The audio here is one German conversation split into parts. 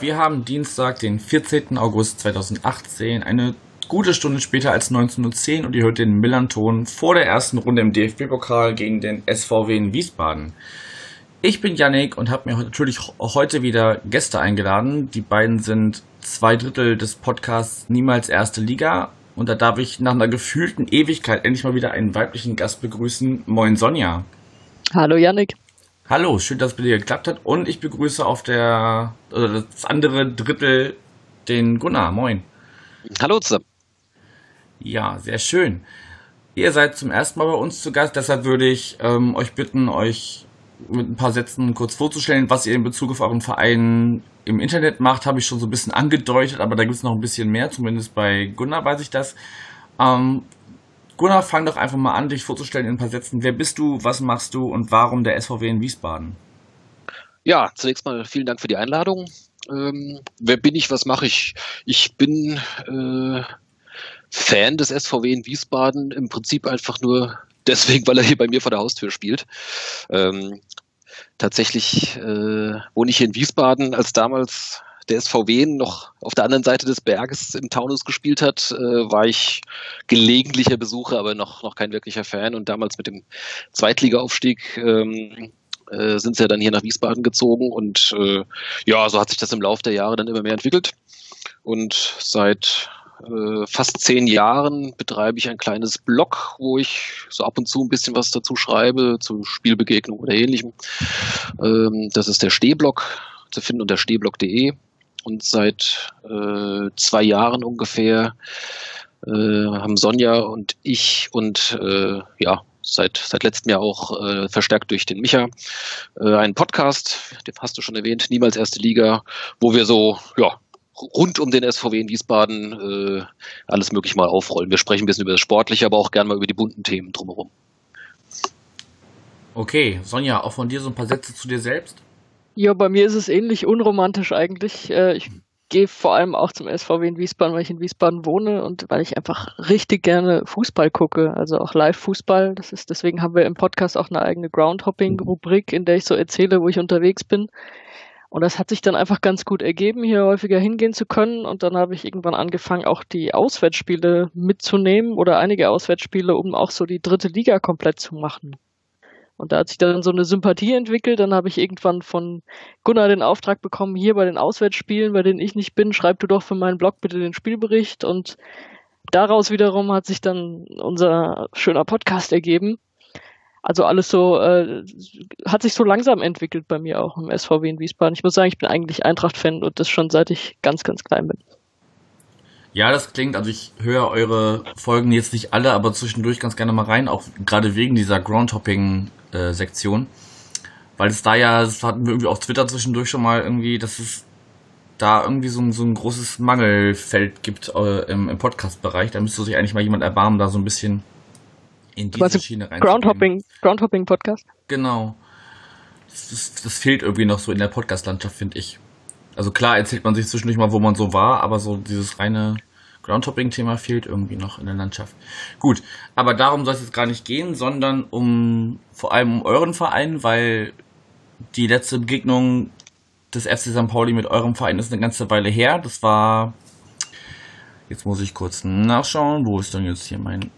wir haben Dienstag, den 14. August 2018, eine gute Stunde später als 19.10 Uhr und ihr hört den Millanton vor der ersten Runde im DFB-Pokal gegen den SVW in Wiesbaden. Ich bin Yannick und habe mir natürlich heute wieder Gäste eingeladen. Die beiden sind zwei Drittel des Podcasts Niemals Erste Liga. Und da darf ich nach einer gefühlten Ewigkeit endlich mal wieder einen weiblichen Gast begrüßen. Moin Sonja. Hallo Yannick. Hallo, schön, dass es bei dir geklappt hat. Und ich begrüße auf der, also das andere Drittel den Gunnar. Moin. Hallo zusammen. Ja, sehr schön. Ihr seid zum ersten Mal bei uns zu Gast, deshalb würde ich ähm, euch bitten, euch mit ein paar Sätzen kurz vorzustellen, was ihr in Bezug auf euren Verein im Internet macht, habe ich schon so ein bisschen angedeutet, aber da gibt es noch ein bisschen mehr, zumindest bei Gunnar weiß ich das. Ähm, Gunnar, fang doch einfach mal an, dich vorzustellen in ein paar Sätzen. Wer bist du, was machst du und warum der SVW in Wiesbaden? Ja, zunächst mal vielen Dank für die Einladung. Ähm, wer bin ich, was mache ich? Ich bin äh, Fan des SVW in Wiesbaden, im Prinzip einfach nur deswegen, weil er hier bei mir vor der Haustür spielt. Ähm, tatsächlich äh, wohne ich hier in Wiesbaden, als damals der SVW noch auf der anderen Seite des Berges im Taunus gespielt hat, äh, war ich gelegentlicher Besucher, aber noch, noch kein wirklicher Fan. Und damals mit dem Zweitligaaufstieg ähm, äh, sind sie ja dann hier nach Wiesbaden gezogen. Und äh, ja, so hat sich das im Laufe der Jahre dann immer mehr entwickelt. Und seit äh, fast zehn Jahren betreibe ich ein kleines Blog, wo ich so ab und zu ein bisschen was dazu schreibe, zu Spielbegegnung oder ähnlichem. Ähm, das ist der Stehblog, zu finden unter stehblog.de. Und seit äh, zwei Jahren ungefähr äh, haben Sonja und ich und äh, ja, seit, seit letztem Jahr auch äh, verstärkt durch den Micha äh, einen Podcast, den hast du schon erwähnt, Niemals Erste Liga, wo wir so, ja, rund um den SVW in Wiesbaden äh, alles möglich mal aufrollen. Wir sprechen ein bisschen über das Sportliche, aber auch gerne mal über die bunten Themen drumherum. Okay, Sonja, auch von dir so ein paar Sätze zu dir selbst? Ja, bei mir ist es ähnlich unromantisch eigentlich. Äh, ich gehe vor allem auch zum SVW in Wiesbaden, weil ich in Wiesbaden wohne und weil ich einfach richtig gerne Fußball gucke, also auch Live-Fußball. Das ist, deswegen haben wir im Podcast auch eine eigene Groundhopping-Rubrik, in der ich so erzähle, wo ich unterwegs bin. Und das hat sich dann einfach ganz gut ergeben, hier häufiger hingehen zu können. Und dann habe ich irgendwann angefangen, auch die Auswärtsspiele mitzunehmen oder einige Auswärtsspiele, um auch so die dritte Liga komplett zu machen. Und da hat sich dann so eine Sympathie entwickelt. Dann habe ich irgendwann von Gunnar den Auftrag bekommen, hier bei den Auswärtsspielen, bei denen ich nicht bin, schreib du doch für meinen Blog bitte den Spielbericht. Und daraus wiederum hat sich dann unser schöner Podcast ergeben. Also alles so, äh, hat sich so langsam entwickelt bei mir auch im SVW in Wiesbaden. Ich muss sagen, ich bin eigentlich Eintracht-Fan und das schon seit ich ganz, ganz klein bin. Ja, das klingt, also ich höre eure Folgen jetzt nicht alle, aber zwischendurch ganz gerne mal rein, auch gerade wegen dieser Groundhopping-Sektion. Weil es da ja, das hatten wir irgendwie auf Twitter zwischendurch schon mal irgendwie, dass es da irgendwie so ein, so ein großes Mangelfeld gibt äh, im, im Podcast-Bereich. Da müsste sich eigentlich mal jemand erbarmen, da so ein bisschen in diese Schiene rein. Groundhopping, Groundhopping Podcast. Genau. Das, das, das, fehlt irgendwie noch so in der Podcast-Landschaft, finde ich. Also klar erzählt man sich zwischendurch mal, wo man so war, aber so dieses reine Groundhopping-Thema fehlt irgendwie noch in der Landschaft. Gut, aber darum soll es jetzt gar nicht gehen, sondern um vor allem um euren Verein, weil die letzte Begegnung des FC St. Pauli mit eurem Verein ist eine ganze Weile her. Das war. Jetzt muss ich kurz nachschauen. Wo ist denn jetzt hier mein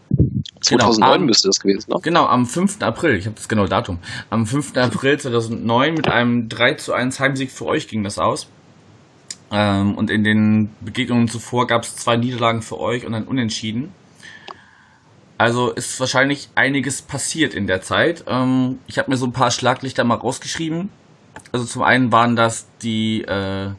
2009 genau, müsste das gewesen sein. Genau, am 5. April, ich habe das genaue Datum. Am 5. April 2009 mit einem 3 zu 1 Heimsieg für euch ging das aus. Ähm, und in den Begegnungen zuvor gab es zwei Niederlagen für euch und ein Unentschieden. Also ist wahrscheinlich einiges passiert in der Zeit. Ähm, ich habe mir so ein paar Schlaglichter mal rausgeschrieben. Also zum einen waren das die äh,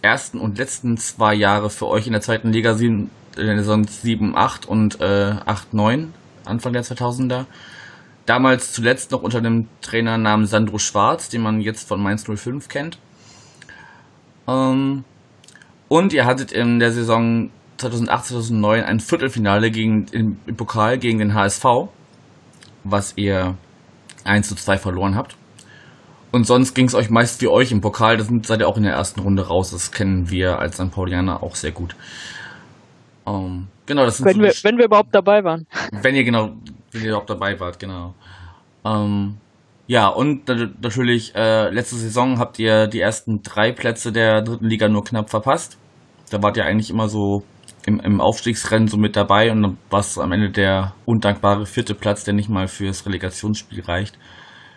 ersten und letzten zwei Jahre für euch in der zweiten Liga, in der Saison 7, 8 und äh, 8, 9. Anfang der 2000er. Damals zuletzt noch unter einem Trainer namens Sandro Schwarz, den man jetzt von Mainz 05 kennt. Ähm, und ihr hattet in der Saison 2008, 2009 ein Viertelfinale gegen, im, im Pokal gegen den HSV, was ihr 1 zu 2 verloren habt. und sonst ging es euch meist wie euch im Pokal. Da seid ihr auch in der ersten Runde raus. Das kennen wir als St. Paulianer auch sehr gut. Ähm, genau, das sind wenn, so wir, wenn wir überhaupt dabei waren. Wenn ihr genau, wenn ihr überhaupt dabei wart, genau. Ähm, ja, und natürlich, äh, letzte Saison habt ihr die ersten drei Plätze der dritten Liga nur knapp verpasst. Da wart ihr eigentlich immer so im, im Aufstiegsrennen so mit dabei und dann war es am Ende der undankbare vierte Platz, der nicht mal fürs Relegationsspiel reicht.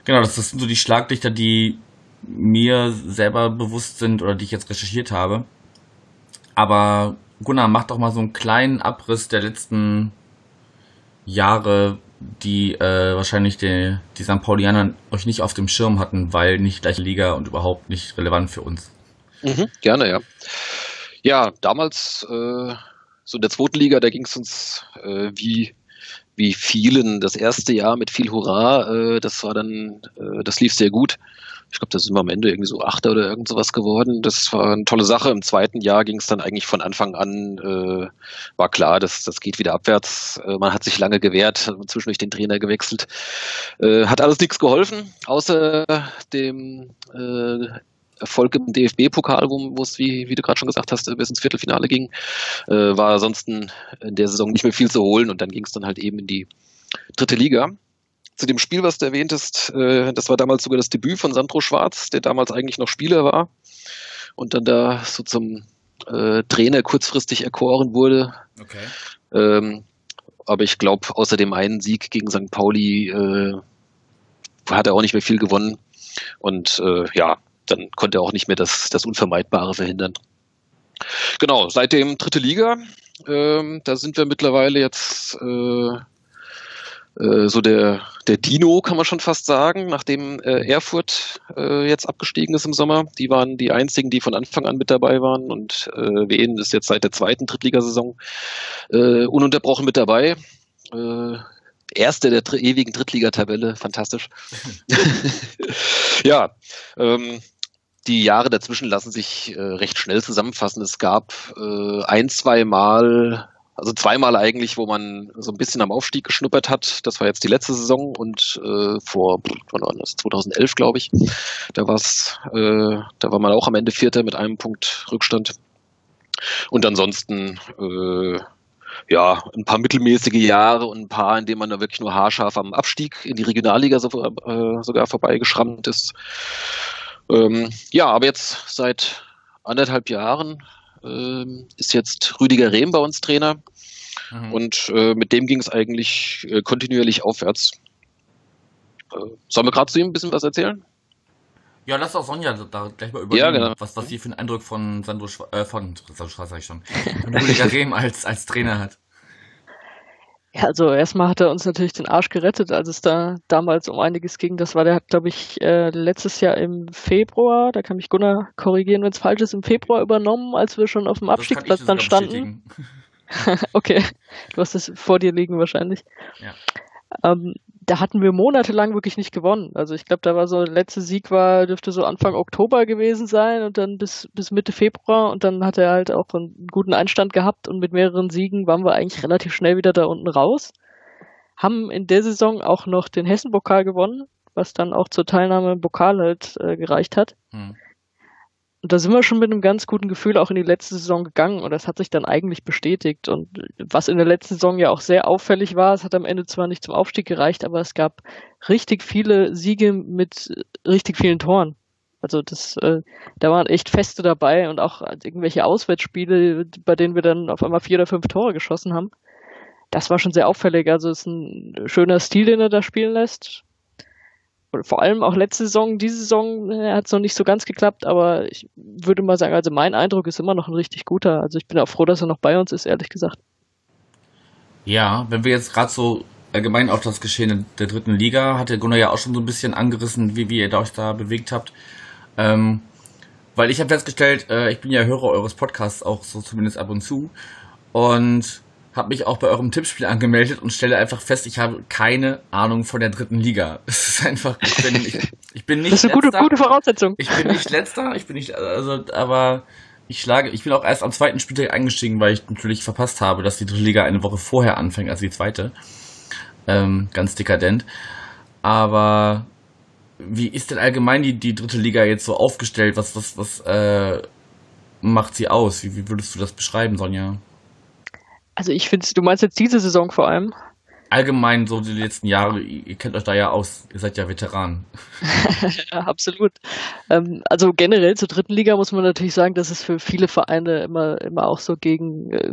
Genau, das, das sind so die Schlaglichter, die mir selber bewusst sind oder die ich jetzt recherchiert habe. Aber Gunnar, mach doch mal so einen kleinen Abriss der letzten Jahre, die äh, wahrscheinlich die, die St. Paulianer euch nicht auf dem Schirm hatten, weil nicht gleiche Liga und überhaupt nicht relevant für uns. Mhm, gerne, ja. Ja, damals, äh, so in der zweiten Liga, da ging es uns äh, wie, wie vielen das erste Jahr mit viel Hurra. Äh, das war dann, äh, das lief sehr gut ich glaube, da sind wir am Ende irgendwie so Achter oder irgend sowas geworden. Das war eine tolle Sache. Im zweiten Jahr ging es dann eigentlich von Anfang an, äh, war klar, dass das geht wieder abwärts. Äh, man hat sich lange gewehrt, hat zwischendurch den Trainer gewechselt. Äh, hat alles nichts geholfen, außer dem äh, Erfolg im DFB-Pokal, wo es, wie, wie du gerade schon gesagt hast, bis ins Viertelfinale ging, äh, war ansonsten in der Saison nicht mehr viel zu holen und dann ging es dann halt eben in die dritte Liga zu dem Spiel, was du erwähntest, äh, das war damals sogar das Debüt von Sandro Schwarz, der damals eigentlich noch Spieler war und dann da so zum äh, Trainer kurzfristig erkoren wurde. Okay. Ähm, aber ich glaube, außer dem einen Sieg gegen St. Pauli äh, hat er auch nicht mehr viel gewonnen. Und äh, ja, dann konnte er auch nicht mehr das, das Unvermeidbare verhindern. Genau, seitdem dritte Liga. Ähm, da sind wir mittlerweile jetzt äh, so der, der Dino, kann man schon fast sagen, nachdem äh, Erfurt äh, jetzt abgestiegen ist im Sommer. Die waren die einzigen, die von Anfang an mit dabei waren und äh, Wien ist jetzt seit der zweiten Drittligasaison äh, ununterbrochen mit dabei. Äh, Erste der dr ewigen Drittligatabelle, fantastisch. ja, ähm, die Jahre dazwischen lassen sich äh, recht schnell zusammenfassen. Es gab äh, ein, zwei Mal also zweimal eigentlich, wo man so ein bisschen am Aufstieg geschnuppert hat. Das war jetzt die letzte Saison und äh, vor wann war das? 2011, glaube ich. Da war's, äh, da war man auch am Ende Vierter mit einem Punkt Rückstand. Und ansonsten äh, ja, ein paar mittelmäßige Jahre und ein paar, in denen man da wirklich nur haarscharf am Abstieg in die Regionalliga so, äh, sogar vorbeigeschrammt ist. Ähm, ja, aber jetzt seit anderthalb Jahren ist jetzt Rüdiger Rehm bei uns Trainer. Mhm. Und äh, mit dem ging es eigentlich äh, kontinuierlich aufwärts. Äh, sollen wir gerade zu ihm ein bisschen was erzählen? Ja, lass auch Sonja da gleich mal überlegen, ja, genau. was, was sie für einen Eindruck von Sandro Schwa äh, von Sandro Schwarz sag ich schon, von Rüdiger Rehm als, als Trainer hat. Ja, also erstmal hat er uns natürlich den Arsch gerettet, als es da damals um einiges ging. Das war der glaube ich, äh, letztes Jahr im Februar, da kann mich Gunnar korrigieren, wenn es falsch ist, im Februar übernommen, als wir schon auf dem Abstiegsplatz dann standen. okay, du hast es vor dir liegen wahrscheinlich. Ja. Ähm, da hatten wir monatelang wirklich nicht gewonnen. Also ich glaube, da war so der letzte Sieg war, dürfte so Anfang Oktober gewesen sein und dann bis, bis Mitte Februar und dann hat er halt auch einen guten Einstand gehabt und mit mehreren Siegen waren wir eigentlich relativ schnell wieder da unten raus. Haben in der Saison auch noch den Hessen-Pokal gewonnen, was dann auch zur Teilnahme im Pokal halt äh, gereicht hat. Hm. Und da sind wir schon mit einem ganz guten Gefühl auch in die letzte Saison gegangen und das hat sich dann eigentlich bestätigt. Und was in der letzten Saison ja auch sehr auffällig war, es hat am Ende zwar nicht zum Aufstieg gereicht, aber es gab richtig viele Siege mit richtig vielen Toren. Also das, äh, da waren echt Feste dabei und auch irgendwelche Auswärtsspiele, bei denen wir dann auf einmal vier oder fünf Tore geschossen haben. Das war schon sehr auffällig. Also es ist ein schöner Stil, den er da spielen lässt vor allem auch letzte Saison, diese Saison äh, hat es noch nicht so ganz geklappt, aber ich würde mal sagen, also mein Eindruck ist immer noch ein richtig guter. Also ich bin auch froh, dass er noch bei uns ist, ehrlich gesagt. Ja, wenn wir jetzt gerade so allgemein auf das Geschehen der dritten Liga, hat der Gunnar ja auch schon so ein bisschen angerissen, wie, wie ihr euch da bewegt habt. Ähm, weil ich habe festgestellt, äh, ich bin ja Hörer eures Podcasts auch so zumindest ab und zu. Und habe mich auch bei eurem Tippspiel angemeldet und stelle einfach fest, ich habe keine Ahnung von der dritten Liga. Es ist einfach, ich bin, ich, ich bin nicht. Das ist eine gute, gute Voraussetzung. Ich bin nicht letzter, ich bin nicht, also, aber ich schlage, ich bin auch erst am zweiten Spieltag eingestiegen, weil ich natürlich verpasst habe, dass die dritte Liga eine Woche vorher anfängt als die zweite. Ähm, ganz dekadent. Aber wie ist denn allgemein die, die dritte Liga jetzt so aufgestellt? Was, was, was äh, macht sie aus? Wie, wie würdest du das beschreiben, Sonja? Also ich finde, du meinst jetzt diese Saison vor allem? Allgemein so die letzten Jahre, ihr kennt euch da ja aus, ihr seid ja Veteranen. ja, absolut. Ähm, also generell zur dritten Liga muss man natürlich sagen, dass es für viele Vereine immer, immer auch so gegen, äh,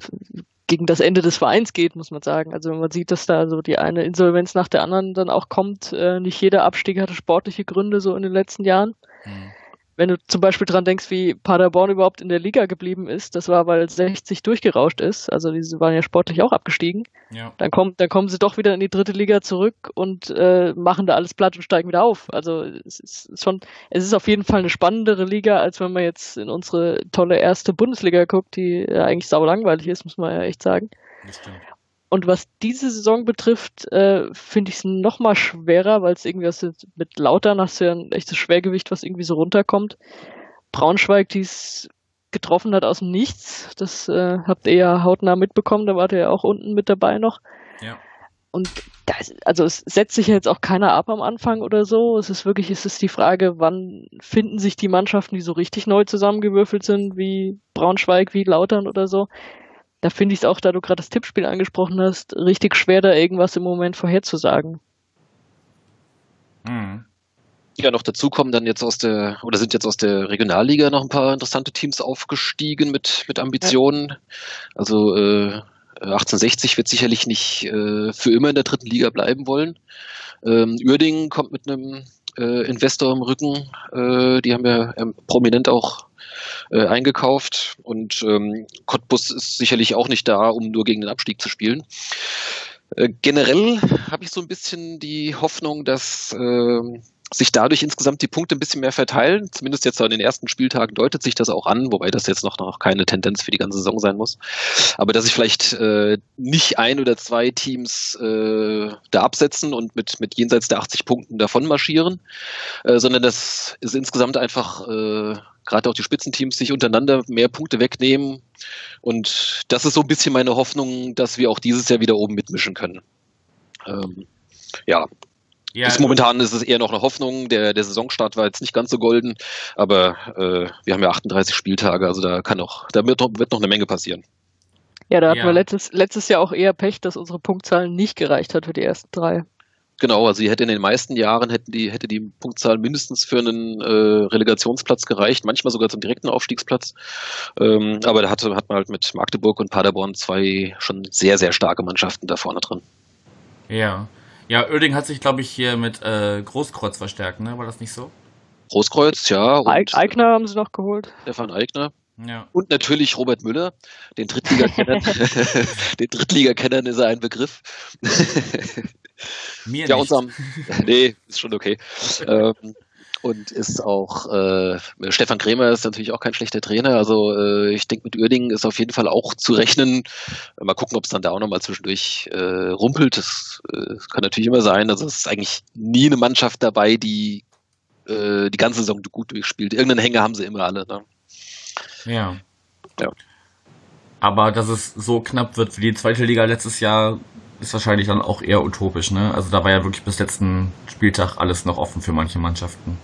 gegen das Ende des Vereins geht, muss man sagen. Also wenn man sieht, dass da so die eine Insolvenz nach der anderen dann auch kommt, äh, nicht jeder Abstieg hatte sportliche Gründe so in den letzten Jahren. Mhm wenn du zum Beispiel dran denkst, wie Paderborn überhaupt in der Liga geblieben ist, das war, weil 60 durchgerauscht ist, also diese waren ja sportlich auch abgestiegen. Ja. Dann, kommen, dann kommen sie doch wieder in die dritte Liga zurück und äh, machen da alles platt und steigen wieder auf. Also es ist schon, es ist auf jeden Fall eine spannendere Liga, als wenn man jetzt in unsere tolle erste Bundesliga guckt, die ja eigentlich sau langweilig ist, muss man ja echt sagen. Und was diese Saison betrifft, äh, finde ich es noch mal schwerer, weil es irgendwie aus, mit Lautern hast du ja ein echtes Schwergewicht, was irgendwie so runterkommt. Braunschweig, die es getroffen hat aus dem Nichts, das äh, habt ihr ja hautnah mitbekommen, da wart ihr ja auch unten mit dabei noch. Ja. Und das, also es setzt sich ja jetzt auch keiner ab am Anfang oder so. Es ist wirklich, es ist die Frage, wann finden sich die Mannschaften, die so richtig neu zusammengewürfelt sind, wie Braunschweig, wie Lautern oder so, da finde ich es auch, da du gerade das Tippspiel angesprochen hast, richtig schwer, da irgendwas im Moment vorherzusagen. Mhm. Ja, noch dazu kommen dann jetzt aus der, oder sind jetzt aus der Regionalliga noch ein paar interessante Teams aufgestiegen mit, mit Ambitionen. Ja. Also äh, 1860 wird sicherlich nicht äh, für immer in der dritten Liga bleiben wollen. Ähm, Uerdingen kommt mit einem äh, Investor im Rücken. Äh, die haben ja ähm, prominent auch äh, eingekauft und ähm, Cottbus ist sicherlich auch nicht da, um nur gegen den Abstieg zu spielen. Äh, generell habe ich so ein bisschen die Hoffnung, dass äh, sich dadurch insgesamt die Punkte ein bisschen mehr verteilen. Zumindest jetzt an den ersten Spieltagen deutet sich das auch an, wobei das jetzt noch, noch keine Tendenz für die ganze Saison sein muss. Aber dass sich vielleicht äh, nicht ein oder zwei Teams äh, da absetzen und mit, mit jenseits der 80 Punkten davon marschieren, äh, sondern dass es insgesamt einfach äh, gerade auch die Spitzenteams sich untereinander mehr Punkte wegnehmen. Und das ist so ein bisschen meine Hoffnung, dass wir auch dieses Jahr wieder oben mitmischen können. Ähm, ja, ja, Bis momentan ist es eher noch eine Hoffnung. Der, der Saisonstart war jetzt nicht ganz so golden, aber äh, wir haben ja 38 Spieltage, also da kann noch, da wird, wird noch eine Menge passieren. Ja, da hatten ja. wir letztes, letztes Jahr auch eher Pech, dass unsere Punktzahl nicht gereicht hat für die ersten drei. Genau, also sie hätte in den meisten Jahren hätten die, hätte die Punktzahl mindestens für einen äh, Relegationsplatz gereicht, manchmal sogar zum direkten Aufstiegsplatz. Ähm, aber da hatte, hat man halt mit Magdeburg und Paderborn zwei schon sehr, sehr starke Mannschaften da vorne drin. Ja. Ja, Oerding hat sich, glaube ich, hier mit äh, Großkreuz verstärkt, ne? War das nicht so? Großkreuz, ja. Und Eigner haben sie noch geholt. Stefan Eigner. Ja. Und natürlich Robert Müller, den Drittliga-Kennern. den Drittliga-Kennern ist er ein Begriff. Mir ja, nicht. Unserem, nee, ist schon okay. ähm, und ist auch äh, Stefan Krämer ist natürlich auch kein schlechter Trainer. Also äh, ich denke, mit Uerdingen ist auf jeden Fall auch zu rechnen. Mal gucken, ob es dann da auch nochmal zwischendurch äh, rumpelt. Das, äh, kann natürlich immer sein. Also es ist eigentlich nie eine Mannschaft dabei, die äh, die ganze Saison gut durchspielt. Irgendeinen Hänger haben sie immer alle. Ne? Ja. Ja. Aber dass es so knapp wird wie die zweite Liga letztes Jahr, ist wahrscheinlich dann auch eher utopisch, ne? Also da war ja wirklich bis letzten Spieltag alles noch offen für manche Mannschaften.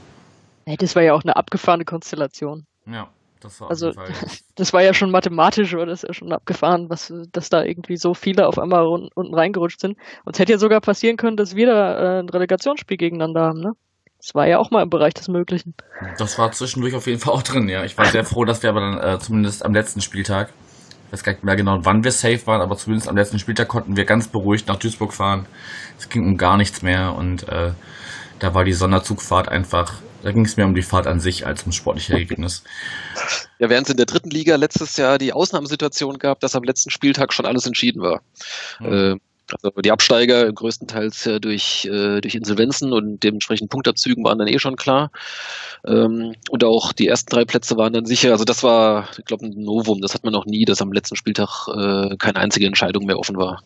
Hey, das war ja auch eine abgefahrene Konstellation. Ja, das war also das war ja schon mathematisch, oder das ja schon abgefahren, was, dass da irgendwie so viele auf einmal unten reingerutscht sind. Und es hätte ja sogar passieren können, dass wir da äh, ein Relegationsspiel gegeneinander haben, ne? Das war ja auch mal im Bereich des Möglichen. Das war zwischendurch auf jeden Fall auch drin, ja. Ich war sehr froh, dass wir aber dann äh, zumindest am letzten Spieltag weiß gar nicht mehr genau, wann wir safe waren, aber zumindest am letzten Spieltag konnten wir ganz beruhigt nach Duisburg fahren. Es ging um gar nichts mehr und äh, da war die Sonderzugfahrt einfach, da ging es mehr um die Fahrt an sich als um sportliche Ergebnis. Ja, während es in der dritten Liga letztes Jahr die Ausnahmesituation gab, dass am letzten Spieltag schon alles entschieden war. Mhm. Äh, also die Absteiger größtenteils äh, durch, äh, durch Insolvenzen und dementsprechend Punktabzügen waren dann eh schon klar. Ähm, und auch die ersten drei Plätze waren dann sicher. Also das war, ich glaube, ein Novum. Das hat man noch nie, dass am letzten Spieltag äh, keine einzige Entscheidung mehr offen war.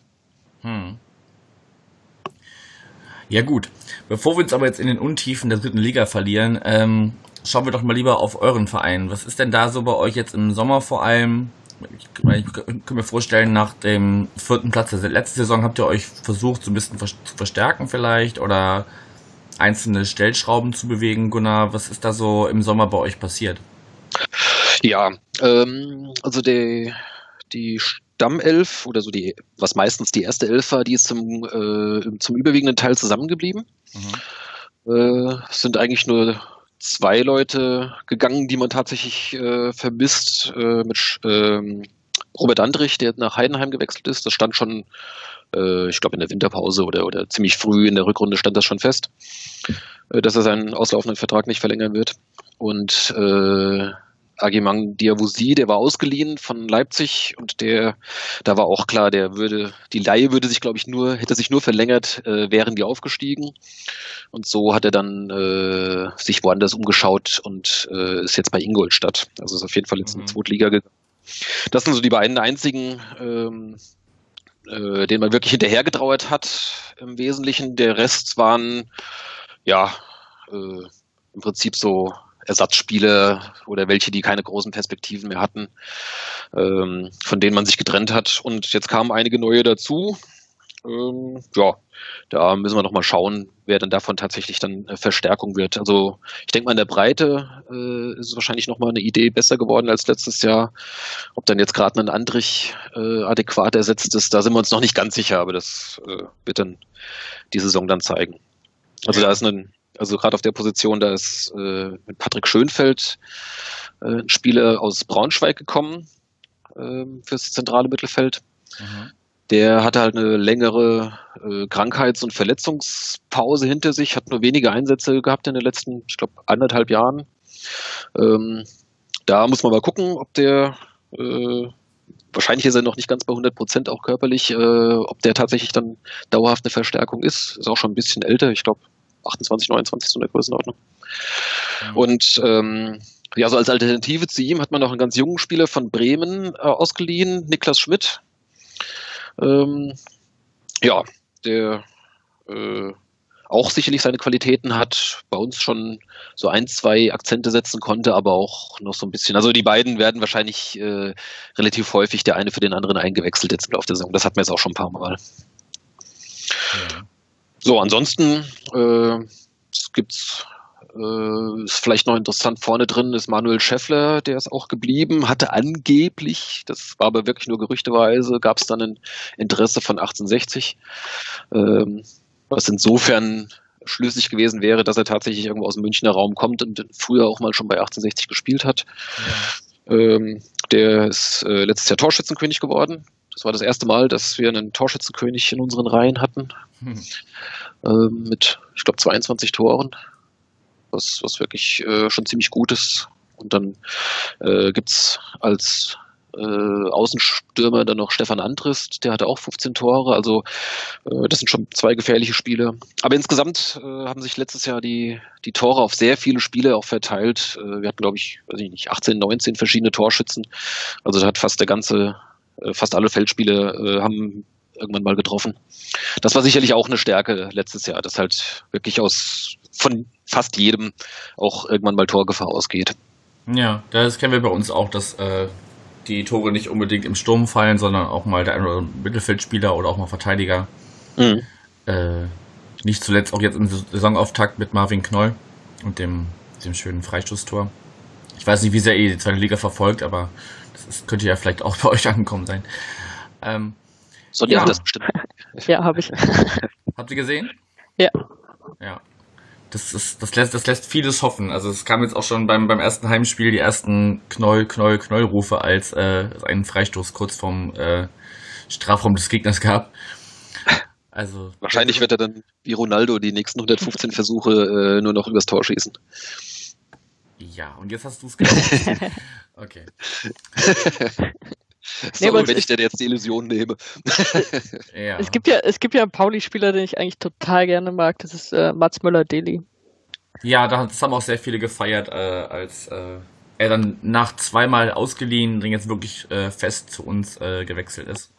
Hm. Ja gut, bevor wir uns aber jetzt in den Untiefen der dritten Liga verlieren, ähm, schauen wir doch mal lieber auf euren Verein. Was ist denn da so bei euch jetzt im Sommer vor allem? Ich, kann mir vorstellen, nach dem vierten Platz der letzten Saison habt ihr euch versucht, so ein bisschen zu verstärken vielleicht oder einzelne Stellschrauben zu bewegen. Gunnar, was ist da so im Sommer bei euch passiert? Ja, ähm, also die, die Stammelf oder so die, was meistens die erste Elf war, die ist zum, äh, zum überwiegenden Teil zusammengeblieben. Mhm. Äh, sind eigentlich nur zwei Leute gegangen, die man tatsächlich äh, vermisst, äh, mit ähm, Robert Andrich, der nach Heidenheim gewechselt ist. Das stand schon, äh, ich glaube, in der Winterpause oder, oder ziemlich früh in der Rückrunde stand das schon fest, äh, dass er seinen auslaufenden Vertrag nicht verlängern wird. Und äh, Agimang Diawusi, der war ausgeliehen von Leipzig und der, da war auch klar, der würde, die Laie würde sich, glaube ich, nur, hätte sich nur verlängert, äh, wären die aufgestiegen. Und so hat er dann äh, sich woanders umgeschaut und äh, ist jetzt bei Ingolstadt. Also ist auf jeden Fall jetzt in die mhm. Zweitliga gegangen. Das sind so die beiden einzigen, ähm, äh, denen man wirklich hinterhergetrauert hat im Wesentlichen. Der Rest waren ja äh, im Prinzip so Ersatzspiele oder welche, die keine großen Perspektiven mehr hatten, ähm, von denen man sich getrennt hat. Und jetzt kamen einige neue dazu. Ähm, ja, da müssen wir noch mal schauen, wer denn davon tatsächlich dann äh, Verstärkung wird. Also ich denke mal, in der Breite äh, ist es wahrscheinlich noch mal eine Idee besser geworden als letztes Jahr. Ob dann jetzt gerade ein Andrich äh, adäquat ersetzt ist, da sind wir uns noch nicht ganz sicher, aber das äh, wird dann die Saison dann zeigen. Also da ist ein, also gerade auf der Position, da ist äh, mit Patrick Schönfeld äh, ein Spieler aus Braunschweig gekommen äh, fürs zentrale Mittelfeld. Mhm. Der hatte halt eine längere äh, Krankheits- und Verletzungspause hinter sich, hat nur wenige Einsätze gehabt in den letzten, ich glaube, anderthalb Jahren. Ähm, da muss man mal gucken, ob der, äh, wahrscheinlich ist er noch nicht ganz bei 100 Prozent auch körperlich, äh, ob der tatsächlich dann dauerhaft eine Verstärkung ist. Ist auch schon ein bisschen älter, ich glaube 28, 29 so eine Größenordnung. Mhm. Und ähm, ja, so als Alternative zu ihm hat man noch einen ganz jungen Spieler von Bremen äh, ausgeliehen, Niklas Schmidt. Ähm, ja, der äh, auch sicherlich seine Qualitäten hat, bei uns schon so ein, zwei Akzente setzen konnte, aber auch noch so ein bisschen. Also die beiden werden wahrscheinlich äh, relativ häufig der eine für den anderen eingewechselt jetzt im Laufe der Saison. Das hatten wir jetzt auch schon ein paar Mal. Ja. So, ansonsten äh, es gibt's äh, ist vielleicht noch interessant, vorne drin ist Manuel Scheffler, der ist auch geblieben, hatte angeblich, das war aber wirklich nur gerüchteweise, gab es dann ein Interesse von 1860, ähm, was insofern schlüssig gewesen wäre, dass er tatsächlich irgendwo aus dem Münchner Raum kommt und früher auch mal schon bei 1860 gespielt hat. Ja. Ähm, der ist äh, letztes Jahr Torschützenkönig geworden. Das war das erste Mal, dass wir einen Torschützenkönig in unseren Reihen hatten. Hm. Ähm, mit, ich glaube, 22 Toren was, was wirklich äh, schon ziemlich gut ist. Und dann äh, gibt als äh, Außenstürmer dann noch Stefan Andrist, der hatte auch 15 Tore. Also äh, das sind schon zwei gefährliche Spiele. Aber insgesamt äh, haben sich letztes Jahr die, die Tore auf sehr viele Spiele auch verteilt. Äh, wir hatten, glaube ich, weiß ich nicht, 18, 19 verschiedene Torschützen. Also da hat fast der ganze, äh, fast alle Feldspiele äh, haben irgendwann mal getroffen. Das war sicherlich auch eine Stärke letztes Jahr, dass halt wirklich aus von fast jedem auch irgendwann mal Torgefahr ausgeht. Ja, das kennen wir bei uns auch, dass äh, die Tore nicht unbedingt im Sturm fallen, sondern auch mal der eine Mittelfeldspieler oder auch mal Verteidiger. Mhm. Äh, nicht zuletzt auch jetzt im Saisonauftakt mit Marvin Knoll und dem, dem schönen Freistoßtor. Ich weiß nicht, wie sehr ihr die zweite Liga verfolgt, aber das könnte ja vielleicht auch bei euch angekommen sein. Ähm, Sonja ja. hat das bestimmt. Ja, habe ich. Habt ihr gesehen? Ja. Ja das, ist, das, lässt, das lässt vieles hoffen. Also es kam jetzt auch schon beim, beim ersten Heimspiel die ersten Knoll, Knoll, Knollrufe, als äh, es einen Freistoß kurz vom äh, Strafraum des Gegners gab. Also Wahrscheinlich wird er dann wie Ronaldo die nächsten 115 Versuche äh, nur noch übers Tor schießen. Ja, und jetzt hast du es gemacht. Okay. Sorry, nee, wenn ich dir jetzt die Illusion nehme. ja. Es gibt ja, es gibt ja einen Pauli-Spieler, den ich eigentlich total gerne mag. Das ist äh, Mats Müller-Deli. Ja, das haben auch sehr viele gefeiert, äh, als äh, er dann nach zweimal ausgeliehen dann jetzt wirklich äh, fest zu uns äh, gewechselt ist.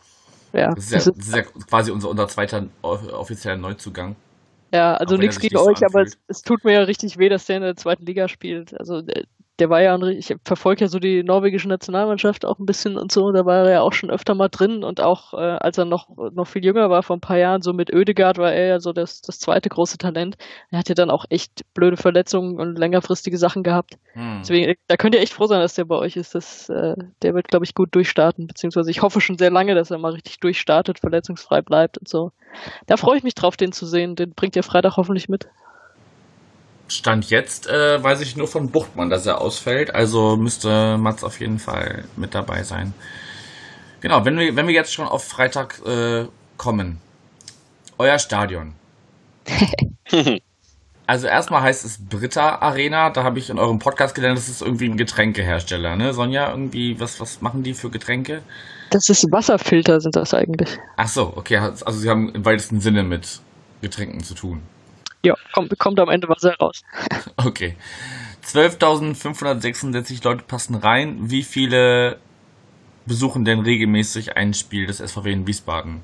Ja. Das ist ja, das ist ja quasi unser, unser zweiter offizieller Neuzugang. Ja, also nichts gegen euch, aber es, es, tut mir ja richtig weh, dass der in der zweiten Liga spielt. Also der war ja, ich verfolge ja so die norwegische Nationalmannschaft auch ein bisschen und so, da war er ja auch schon öfter mal drin und auch äh, als er noch, noch viel jünger war, vor ein paar Jahren, so mit Oedegaard war er ja so das, das zweite große Talent. Er hat ja dann auch echt blöde Verletzungen und längerfristige Sachen gehabt. Hm. Deswegen, da könnt ihr echt froh sein, dass der bei euch ist. Das, äh, der wird, glaube ich, gut durchstarten, beziehungsweise ich hoffe schon sehr lange, dass er mal richtig durchstartet, verletzungsfrei bleibt und so. Da freue ich mich drauf, den zu sehen. Den bringt ihr Freitag hoffentlich mit. Stand jetzt äh, weiß ich nur von Buchtmann, dass er ausfällt. Also müsste Mats auf jeden Fall mit dabei sein. Genau, wenn wir, wenn wir jetzt schon auf Freitag äh, kommen. Euer Stadion. also erstmal heißt es Britta Arena. Da habe ich in eurem Podcast gelernt, das ist irgendwie ein Getränkehersteller. Ne? Sonja, irgendwie, was, was machen die für Getränke? Das ist Wasserfilter, sind das eigentlich. Ach so, okay. Also sie haben im weitesten Sinne mit Getränken zu tun. Ja, kommt, kommt am Ende was heraus. Okay. 12.566 Leute passen rein. Wie viele besuchen denn regelmäßig ein Spiel des SVW in Wiesbaden?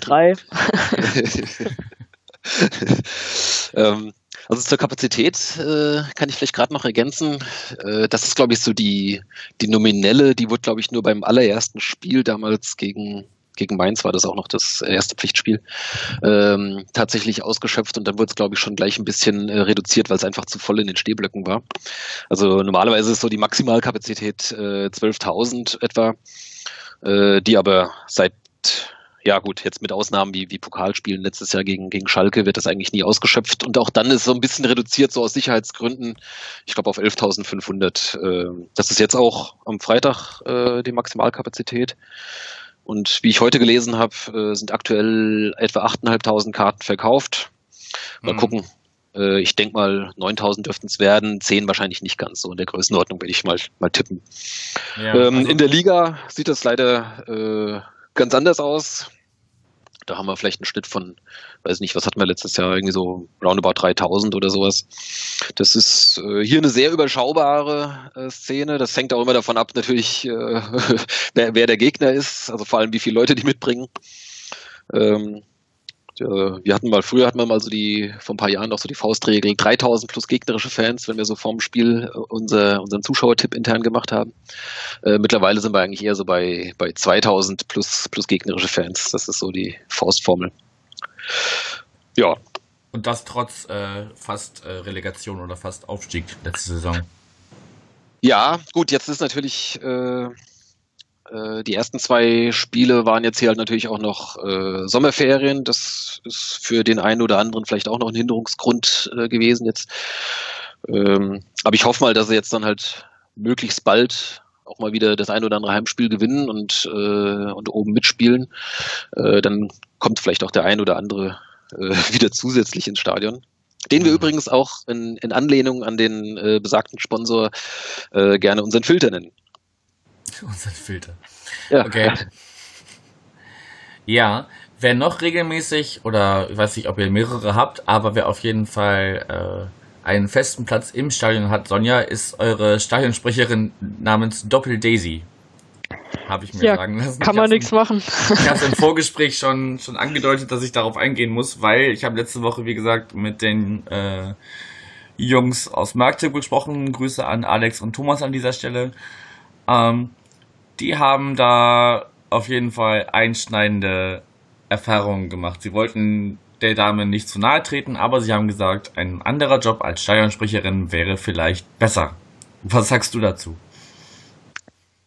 Drei. ähm, also zur Kapazität äh, kann ich vielleicht gerade noch ergänzen. Äh, das ist, glaube ich, so die, die nominelle, die wurde, glaube ich, nur beim allerersten Spiel damals gegen gegen Mainz war das auch noch das erste Pflichtspiel, ähm, tatsächlich ausgeschöpft und dann wurde es, glaube ich, schon gleich ein bisschen äh, reduziert, weil es einfach zu voll in den Stehblöcken war. Also normalerweise ist so die Maximalkapazität äh, 12.000 etwa, äh, die aber seit ja gut, jetzt mit Ausnahmen wie, wie Pokalspielen letztes Jahr gegen, gegen Schalke wird das eigentlich nie ausgeschöpft. Und auch dann ist so ein bisschen reduziert, so aus Sicherheitsgründen, ich glaube auf 11.500. Äh, das ist jetzt auch am Freitag äh, die Maximalkapazität. Und wie ich heute gelesen habe, äh, sind aktuell etwa 8.500 Karten verkauft. Mal mhm. gucken. Äh, ich denke mal, 9.000 dürften es werden, 10 wahrscheinlich nicht ganz so in der Größenordnung, werde ich mal, mal tippen. Ja, ähm, also in der Liga sieht das leider äh, ganz anders aus. Da haben wir vielleicht einen Schnitt von, weiß nicht, was hatten wir letztes Jahr, irgendwie so roundabout 3000 oder sowas. Das ist äh, hier eine sehr überschaubare äh, Szene. Das hängt auch immer davon ab, natürlich, äh, wer, wer, der Gegner ist, also vor allem wie viele Leute die mitbringen. Ähm, wir hatten mal, früher hatten wir mal so die, vor ein paar Jahren noch so die Faustregel, 3000 plus gegnerische Fans, wenn wir so vorm Spiel äh, unser, unseren Zuschauertipp intern gemacht haben. Äh, mittlerweile sind wir eigentlich eher so bei, bei 2000 plus, plus gegnerische Fans. Das ist so die Faustformel. Ja. Und das trotz äh, fast äh, Relegation oder fast Aufstieg letzte Saison. Ja, gut, jetzt ist natürlich, äh, äh, die ersten zwei Spiele waren jetzt hier halt natürlich auch noch äh, Sommerferien. Das ist für den einen oder anderen vielleicht auch noch ein Hinderungsgrund äh, gewesen jetzt. Ähm, aber ich hoffe mal, dass sie jetzt dann halt möglichst bald auch mal wieder das ein oder andere Heimspiel gewinnen und, äh, und oben mitspielen. Äh, dann kommt vielleicht auch der ein oder andere wieder zusätzlich ins Stadion. Den wir mhm. übrigens auch in, in Anlehnung an den äh, besagten Sponsor äh, gerne unseren Filter nennen. Unseren Filter. Ja. Okay. Ja, wer noch regelmäßig, oder ich weiß nicht, ob ihr mehrere habt, aber wer auf jeden Fall äh, einen festen Platz im Stadion hat, Sonja, ist eure Stadionsprecherin namens Doppel Daisy. Habe ich mir ja, sagen lassen. Kann man nichts machen. Ich habe im Vorgespräch schon, schon angedeutet, dass ich darauf eingehen muss, weil ich habe letzte Woche, wie gesagt, mit den äh, Jungs aus Magdeburg gesprochen. Grüße an Alex und Thomas an dieser Stelle. Ähm, die haben da auf jeden Fall einschneidende Erfahrungen gemacht. Sie wollten der Dame nicht zu nahe treten, aber sie haben gesagt, ein anderer Job als Steuersprecherin wäre vielleicht besser. Was sagst du dazu?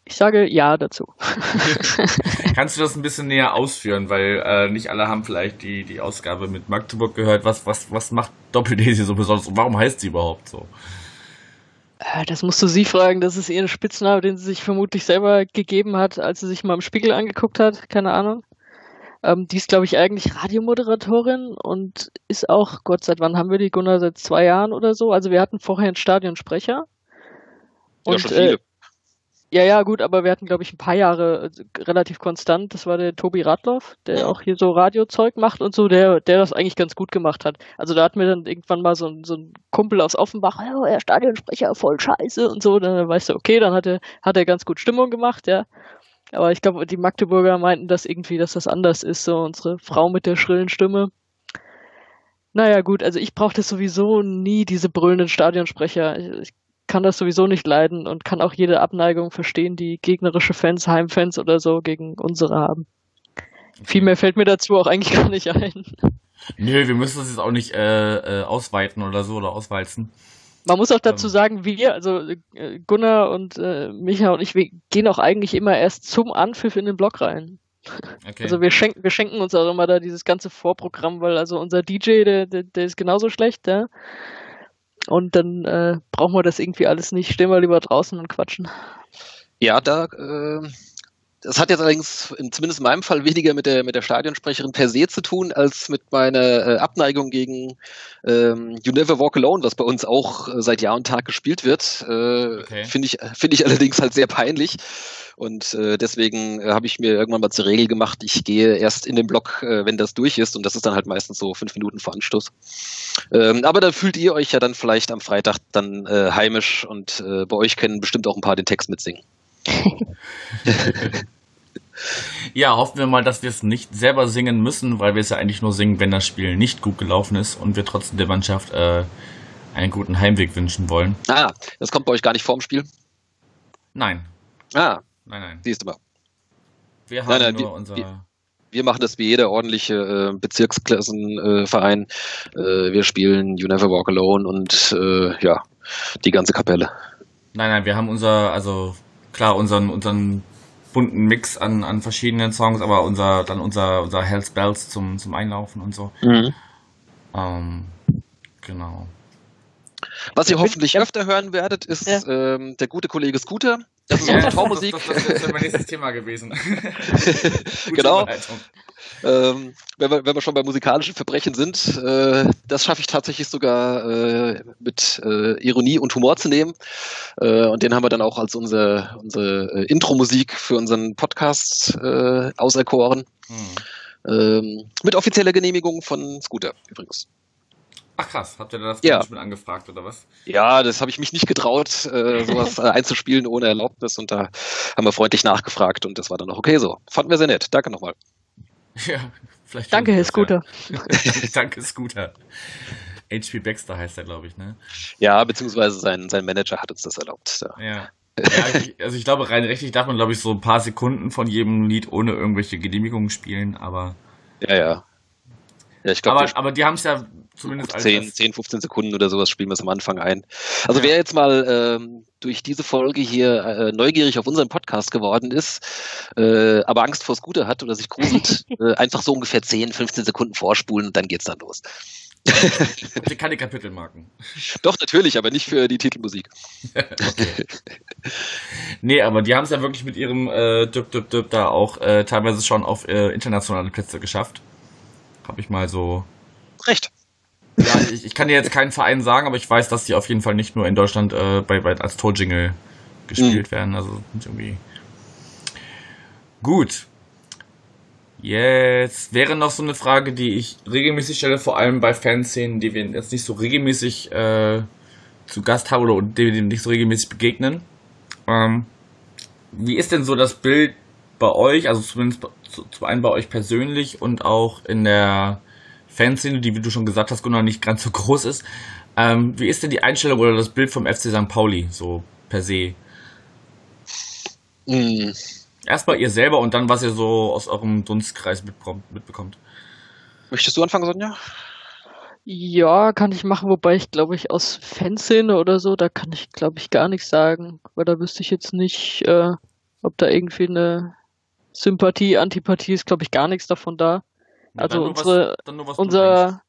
Ich sage ja dazu. Kannst du das ein bisschen näher ausführen, weil äh, nicht alle haben vielleicht die, die Ausgabe mit Magdeburg gehört. Was, was, was macht Doppel-Daisy so besonders und warum heißt sie überhaupt so? Äh, das musst du sie fragen. Das ist ihr Spitzname, den sie sich vermutlich selber gegeben hat, als sie sich mal im Spiegel angeguckt hat. Keine Ahnung. Ähm, die ist, glaube ich, eigentlich Radiomoderatorin und ist auch, Gott, seit wann haben wir die, Gunnar? Seit zwei Jahren oder so. Also wir hatten vorher einen Stadionsprecher. Und, ja, schon viele. Äh, ja, ja, gut, aber wir hatten, glaube ich, ein paar Jahre äh, relativ konstant. Das war der Tobi Radloff, der auch hier so Radiozeug macht und so, der, der das eigentlich ganz gut gemacht hat. Also da hat mir dann irgendwann mal so, ein, so ein Kumpel aus Offenbach, oh, er Stadionsprecher, voll scheiße und so. Dann weißt du, okay, dann hat er, hat er ganz gut Stimmung gemacht, ja. Aber ich glaube, die Magdeburger meinten das irgendwie, dass das anders ist, so unsere Frau mit der schrillen Stimme. Naja, gut, also ich brauchte sowieso nie diese brüllenden Stadionsprecher. Ich kann das sowieso nicht leiden und kann auch jede Abneigung verstehen, die gegnerische Fans, Heimfans oder so gegen unsere haben. Viel mehr fällt mir dazu auch eigentlich gar nicht ein. Nö, wir müssen das jetzt auch nicht äh, äh, ausweiten oder so oder auswalzen. Man muss auch dazu ähm. sagen, wir, also äh, Gunnar und äh, Micha und ich, wir gehen auch eigentlich immer erst zum Anpfiff in den Block rein. Okay. Also wir schenken, wir schenken uns auch immer da dieses ganze Vorprogramm, weil also unser DJ, der, der, der ist genauso schlecht, ja. Und dann äh, brauchen wir das irgendwie alles nicht. Stehen wir lieber draußen und quatschen. Ja, da äh, das hat jetzt allerdings in, zumindest in meinem Fall weniger mit der, mit der Stadionsprecherin per se zu tun, als mit meiner äh, Abneigung gegen ähm, You Never Walk Alone, was bei uns auch äh, seit Jahr und Tag gespielt wird. Äh, okay. Finde ich, finde ich allerdings halt sehr peinlich. Und äh, deswegen äh, habe ich mir irgendwann mal zur Regel gemacht, ich gehe erst in den Block, äh, wenn das durch ist. Und das ist dann halt meistens so fünf Minuten vor Anstoß. Ähm, aber da fühlt ihr euch ja dann vielleicht am Freitag dann äh, heimisch und äh, bei euch können bestimmt auch ein paar den Text mitsingen. Ja, hoffen wir mal, dass wir es nicht selber singen müssen, weil wir es ja eigentlich nur singen, wenn das Spiel nicht gut gelaufen ist und wir trotzdem der Mannschaft äh, einen guten Heimweg wünschen wollen. Ah, das kommt bei euch gar nicht vorm Spiel? Nein. Ah, nein, nein. Siehst du mal. Wir haben nein, nein, nur wir, unser. Wir, wir, machen das wie jeder ordentliche äh, Bezirksklassenverein. Äh, wir spielen You Never Walk Alone und äh, ja, die ganze Kapelle. Nein, nein, wir haben unser, also klar, unseren, unseren bunten Mix an, an verschiedenen Songs, aber unser, dann unser, unser Hells Bells zum, zum Einlaufen und so. Mhm. Ähm, genau. Was ihr hoffentlich öfter hören werdet, ist ja. ähm, der gute Kollege Scooter. Das ist ja, unsere Tormusik. Das, das, das, wäre mein nächstes Thema gewesen. genau. Ähm, wenn, wir, wenn wir schon bei musikalischen Verbrechen sind, äh, das schaffe ich tatsächlich sogar äh, mit äh, Ironie und Humor zu nehmen. Äh, und den haben wir dann auch als unsere, unsere äh, Intro-Musik für unseren Podcast äh, auserkoren. Hm. Ähm, mit offizieller Genehmigung von Scooter übrigens. Ach krass, habt ihr das ja. Management angefragt oder was? Ja, das habe ich mich nicht getraut, äh, sowas einzuspielen ohne Erlaubnis und da haben wir freundlich nachgefragt und das war dann auch okay so. Fanden wir sehr nett. Danke nochmal. Ja, vielleicht. Danke, Herr Scooter. Ja. Danke, Scooter. HP Baxter heißt er, glaube ich, ne? Ja, beziehungsweise sein, sein Manager hat uns das erlaubt. Ja. ja. ja ich, also ich glaube, rein rechtlich darf man, glaube ich, so ein paar Sekunden von jedem Lied ohne irgendwelche Genehmigungen spielen, aber. Ja, ja. Ja, ich glaube, aber, aber die haben es ja zumindest 10, 10, 15 Sekunden oder sowas spielen wir es am Anfang ein. Also ja. wer jetzt mal ähm, durch diese Folge hier äh, neugierig auf unseren Podcast geworden ist, äh, aber Angst vor Scooter hat oder sich gruselt, äh, einfach so ungefähr 10, 15 Sekunden vorspulen und dann geht's dann los. Habt keine Kapitelmarken? Doch, natürlich, aber nicht für die Titelmusik. okay. Nee, aber die haben es ja wirklich mit ihrem äh, Düb, Düb, Düb da auch äh, teilweise schon auf äh, internationale Plätze geschafft. Habe ich mal so. Recht. Ja, ich, ich, kann dir jetzt keinen Verein sagen, aber ich weiß, dass die auf jeden Fall nicht nur in Deutschland äh, bei, bei, als Torjingle gespielt mhm. werden. Also irgendwie. Gut. Jetzt wäre noch so eine Frage, die ich regelmäßig stelle, vor allem bei Fanszenen, die wir jetzt nicht so regelmäßig äh, zu Gast haben oder die wir nicht so regelmäßig begegnen. Ähm, wie ist denn so das Bild bei euch, also zumindest zum einen bei euch persönlich und auch in der Fanszene, die, wie du schon gesagt hast, Gunnar, nicht ganz so groß ist. Ähm, wie ist denn die Einstellung oder das Bild vom FC St. Pauli so per se? Mm. Erstmal ihr selber und dann, was ihr so aus eurem Dunstkreis mitbekommt. Möchtest du anfangen, Sonja? Ja, kann ich machen, wobei ich glaube ich aus Fanszene oder so, da kann ich glaube ich gar nichts sagen, weil da wüsste ich jetzt nicht, äh, ob da irgendwie eine Sympathie, Antipathie ist glaube ich gar nichts davon da. Also unsere, was, unser,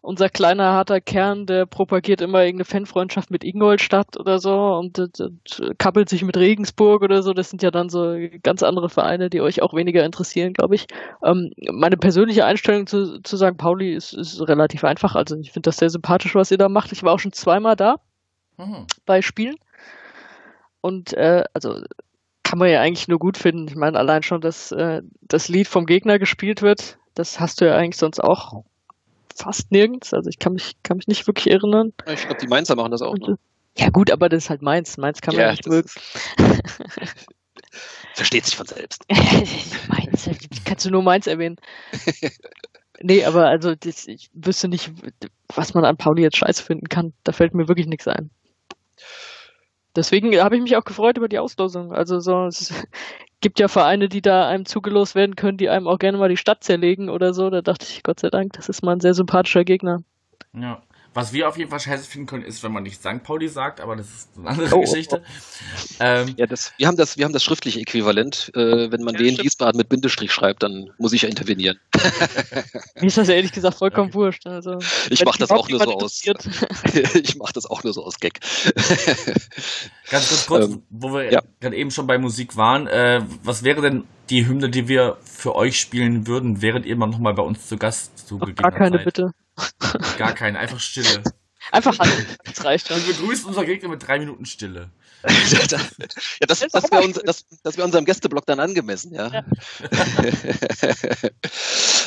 unser kleiner harter Kern, der propagiert immer irgendeine Fanfreundschaft mit Ingolstadt oder so und, und, und, kappelt sich mit Regensburg oder so. Das sind ja dann so ganz andere Vereine, die euch auch weniger interessieren, glaube ich. Ähm, meine persönliche Einstellung zu, zu St. Pauli ist, ist relativ einfach. Also ich finde das sehr sympathisch, was ihr da macht. Ich war auch schon zweimal da mhm. bei Spielen. Und äh, also kann man ja eigentlich nur gut finden. Ich meine, allein schon, dass äh, das Lied vom Gegner gespielt wird, das hast du ja eigentlich sonst auch fast nirgends. Also ich kann mich, kann mich nicht wirklich erinnern. Ich glaube, die Mainzer machen das auch. Ne? Ja gut, aber das ist halt Mainz. Mainz kann man ja, nicht mögen. Versteht sich von selbst. Mainz, kannst du nur Mainz erwähnen. nee, aber also das, ich wüsste nicht, was man an Pauli jetzt scheiße finden kann. Da fällt mir wirklich nichts ein. deswegen habe ich mich auch gefreut über die Auslosung. Also so, es gibt ja Vereine, die da einem zugelost werden können, die einem auch gerne mal die Stadt zerlegen oder so. Da dachte ich, Gott sei Dank, das ist mal ein sehr sympathischer Gegner. Ja. Was wir auf jeden Fall scheiße finden können, ist, wenn man nicht St. Pauli sagt, aber das ist eine andere oh, Geschichte. Oh, oh. Ähm, ja, das, wir, haben das, wir haben das schriftliche Äquivalent. Äh, wenn man ja, den Wiesbaden mit Bindestrich schreibt, dann muss ich ja intervenieren. Mir ist das ehrlich gesagt vollkommen okay. wurscht. Also, ich mache das auch nur so aus. ich mache das auch nur so aus Gag. Ganz, ganz kurz, ähm, wo wir ja. gerade eben schon bei Musik waren, äh, was wäre denn die Hymne, die wir für euch spielen würden, während ihr mal nochmal bei uns zu Gast zu Gar keine, Zeit? bitte. Gar keine, einfach Stille. Einfach halten, das reicht schon. Wir begrüßen unser Gegner mit drei Minuten Stille. ja, das, das wäre uns, das, das wär unserem Gästeblock dann angemessen, ja. ja.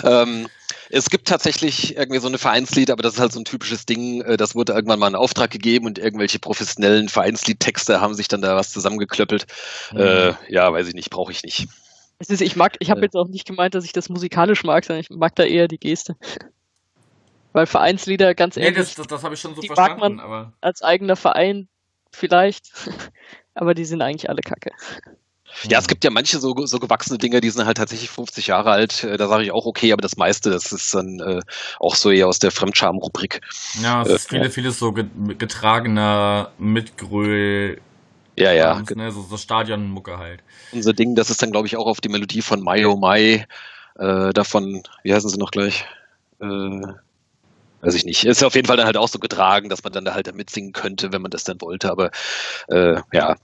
ähm, es gibt tatsächlich irgendwie so eine Vereinslied, aber das ist halt so ein typisches Ding. Äh, das wurde irgendwann mal in Auftrag gegeben und irgendwelche professionellen Vereinsliedtexte haben sich dann da was zusammengeklöppelt. Mhm. Äh, ja, weiß ich nicht, brauche ich nicht. Ist, ich mag, ich habe jetzt auch nicht gemeint, dass ich das musikalisch mag, sondern ich mag da eher die Geste. Weil Vereinslieder, ganz ehrlich, nee, das, das, das habe ich schon so verstanden. Mag man aber als eigener Verein vielleicht, aber die sind eigentlich alle kacke. Ja, es gibt ja manche so, so gewachsene Dinge, die sind halt tatsächlich 50 Jahre alt. Äh, da sage ich auch okay, aber das meiste, das ist dann äh, auch so eher aus der Fremdscham-Rubrik. Ja, es äh, ist vieles, vieles so getragener Mitgröl. Ja, ja. Ne, so, so Stadionmucke halt. Unser Ding, das ist dann, glaube ich, auch auf die Melodie von Mai oh Mai. Äh, davon, wie heißen sie noch gleich? Äh, weiß ich nicht. Ist auf jeden Fall dann halt auch so getragen, dass man dann da halt mitsingen könnte, wenn man das dann wollte. Aber äh, ja,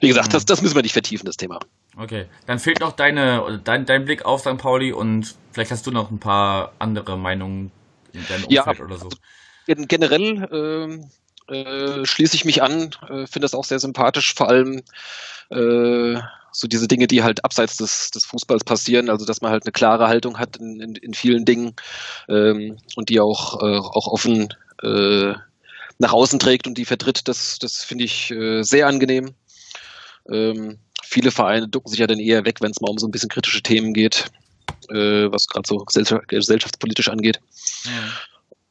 wie gesagt, das, das müssen wir nicht vertiefen, das Thema. Okay, dann fehlt noch deine, dein, dein Blick auf St. Pauli und vielleicht hast du noch ein paar andere Meinungen in deinem Umfeld ja, oder so. Generell äh, äh, schließe ich mich an, äh, finde das auch sehr sympathisch, vor allem äh, so diese Dinge, die halt abseits des, des Fußballs passieren, also dass man halt eine klare Haltung hat in, in, in vielen Dingen ähm, und die auch, äh, auch offen äh, nach außen trägt und die vertritt, das, das finde ich äh, sehr angenehm. Ähm, viele Vereine ducken sich ja dann eher weg, wenn es mal um so ein bisschen kritische Themen geht, äh, was gerade so gesellschaftspolitisch angeht. Ja.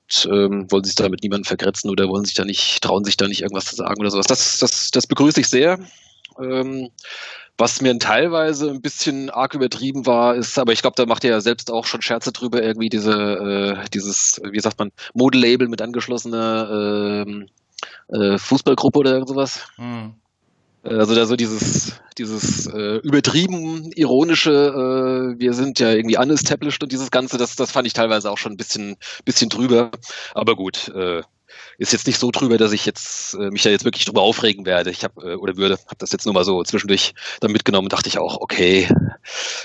Und, ähm, wollen sich da mit niemandem vergrätzen oder wollen sich da nicht, trauen sich da nicht irgendwas zu sagen oder sowas. Das, das, das begrüße ich sehr. Ähm, was mir teilweise ein bisschen arg übertrieben war, ist, aber ich glaube, da macht ihr ja selbst auch schon Scherze drüber, irgendwie diese, äh, dieses, wie sagt man, Modelabel mit angeschlossener ähm, äh, Fußballgruppe oder irgend sowas. Mhm. Also da so dieses, dieses äh, übertrieben ironische, äh, wir sind ja irgendwie unestablished und dieses Ganze, das, das fand ich teilweise auch schon ein bisschen, bisschen drüber. Aber gut, äh, ist jetzt nicht so drüber, dass ich jetzt äh, mich da jetzt wirklich drüber aufregen werde. Ich habe äh, oder würde, habe das jetzt nur mal so zwischendurch dann mitgenommen, dachte ich auch, okay,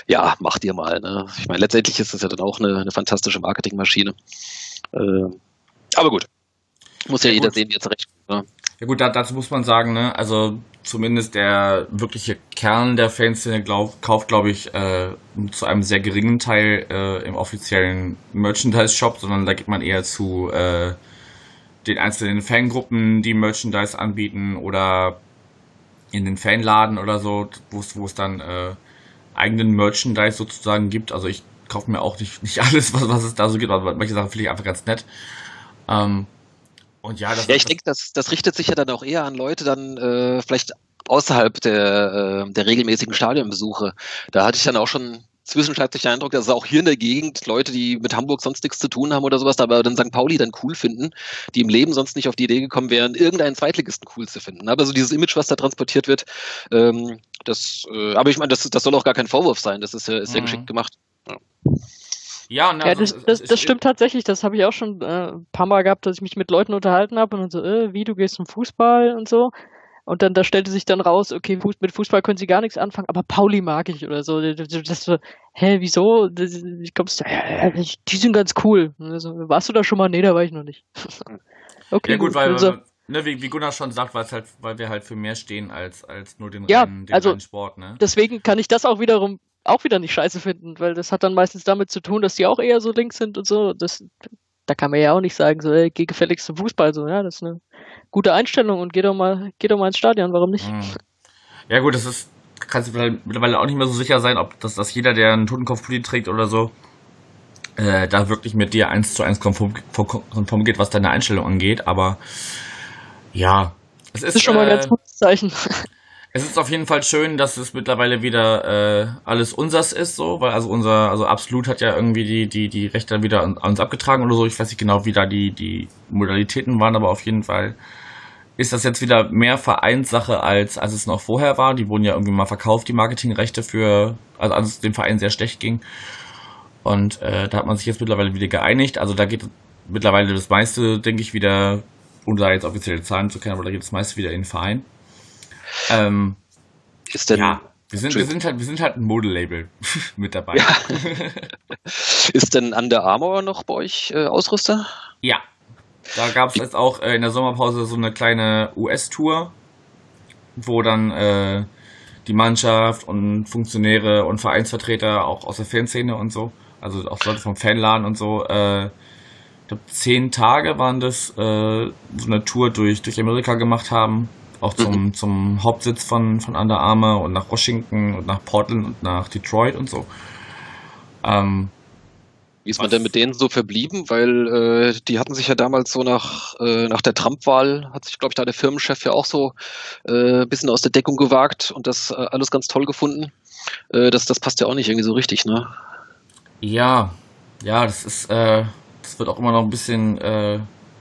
ja, macht ihr mal. Ne? Ich meine, letztendlich ist das ja dann auch eine, eine fantastische Marketingmaschine. Äh, aber gut, muss ja, ja jeder gut. sehen, wie er zurechtkommt. Ne? Ja gut, da, dazu muss man sagen, ne, also zumindest der wirkliche Kern der Fanszene glaub, kauft, glaube ich, äh, zu einem sehr geringen Teil äh, im offiziellen Merchandise-Shop, sondern da geht man eher zu äh, den einzelnen Fangruppen, die Merchandise anbieten oder in den Fanladen oder so, wo es dann äh, eigenen Merchandise sozusagen gibt. Also ich kaufe mir auch nicht, nicht alles, was, was es da so gibt, aber manche Sachen finde ich einfach ganz nett. Ähm, und ja, das ja ich denke, das, das richtet sich ja dann auch eher an Leute dann äh, vielleicht außerhalb der, äh, der regelmäßigen Stadionbesuche. Da hatte ich dann auch schon zwischenzeitlich den Eindruck, dass auch hier in der Gegend Leute, die mit Hamburg sonst nichts zu tun haben oder sowas, aber dann St. Pauli dann cool finden, die im Leben sonst nicht auf die Idee gekommen wären, irgendeinen Zweitligisten cool zu finden. Aber so dieses Image, was da transportiert wird, ähm, das, äh, aber ich meine, das, das soll auch gar kein Vorwurf sein, das ist, ja, ist sehr mhm. geschickt gemacht. Ja. Ja, ne, ja also das, das, das stimmt tatsächlich. Das habe ich auch schon äh, ein paar Mal gehabt, dass ich mich mit Leuten unterhalten habe und dann so, äh, wie, du gehst zum Fußball und so. Und dann da stellte sich dann raus, okay, mit Fußball können sie gar nichts anfangen, aber Pauli mag ich oder so. Das so, hä, wieso? Ich kommst, die sind ganz cool. Also, warst du da schon mal? Nee, da war ich noch nicht. okay. Ja gut, weil, also, ne, wie, wie Gunnar schon sagt, weil halt, weil wir halt für mehr stehen als, als nur den, ja, reinen, den also, reinen Sport, ne? Deswegen kann ich das auch wiederum auch wieder nicht scheiße finden, weil das hat dann meistens damit zu tun, dass die auch eher so links sind und so. Das, da kann man ja auch nicht sagen, so, ey, geh gefälligst zum Fußball, so, ja, das ist eine gute Einstellung und geh doch mal, geh doch mal ins Stadion, warum nicht? Mhm. Ja, gut, das ist, kannst du mittlerweile auch nicht mehr so sicher sein, ob das, dass jeder, der einen Totenkopfpulli trägt oder so, äh, da wirklich mit dir eins zu eins konform, konform geht, was deine Einstellung angeht, aber ja, Es Das ist schon mal ein äh, ganz gutes Zeichen. Es ist auf jeden Fall schön, dass es mittlerweile wieder äh, alles unsers ist, so, weil also unser, also Absolut hat ja irgendwie die, die, die Rechte wieder an, uns abgetragen oder so. Ich weiß nicht genau, wie da die, die Modalitäten waren, aber auf jeden Fall ist das jetzt wieder mehr Vereinssache, als, als es noch vorher war. Die wurden ja irgendwie mal verkauft, die Marketingrechte für, also als es dem Verein sehr schlecht ging. Und äh, da hat man sich jetzt mittlerweile wieder geeinigt. Also da geht mittlerweile das meiste, denke ich, wieder, ohne da jetzt offizielle Zahlen zu kennen, aber da geht das meiste wieder in den Verein. Ähm, Ist denn, ja, wir sind, wir sind halt, wir sind halt ein Modelabel mit dabei. Ja. ist denn Under Armour noch bei euch äh, Ausrüster? Ja. Da gab es jetzt auch äh, in der Sommerpause so eine kleine US-Tour, wo dann äh, die Mannschaft und Funktionäre und Vereinsvertreter auch aus der Fanszene und so, also auch Leute vom Fanladen und so, äh, ich glaube zehn Tage waren das, äh, so eine Tour durch, durch Amerika gemacht haben. Auch zum, zum Hauptsitz von, von Under Armour und nach Washington und nach Portland und nach Detroit und so. Ähm, Wie ist man denn mit denen so verblieben? Weil äh, die hatten sich ja damals so nach, äh, nach der Trump-Wahl, hat sich, glaube ich, da der Firmenchef ja auch so äh, ein bisschen aus der Deckung gewagt und das äh, alles ganz toll gefunden. Äh, das, das passt ja auch nicht irgendwie so richtig, ne? Ja, ja, das ist, äh, das wird auch immer noch ein bisschen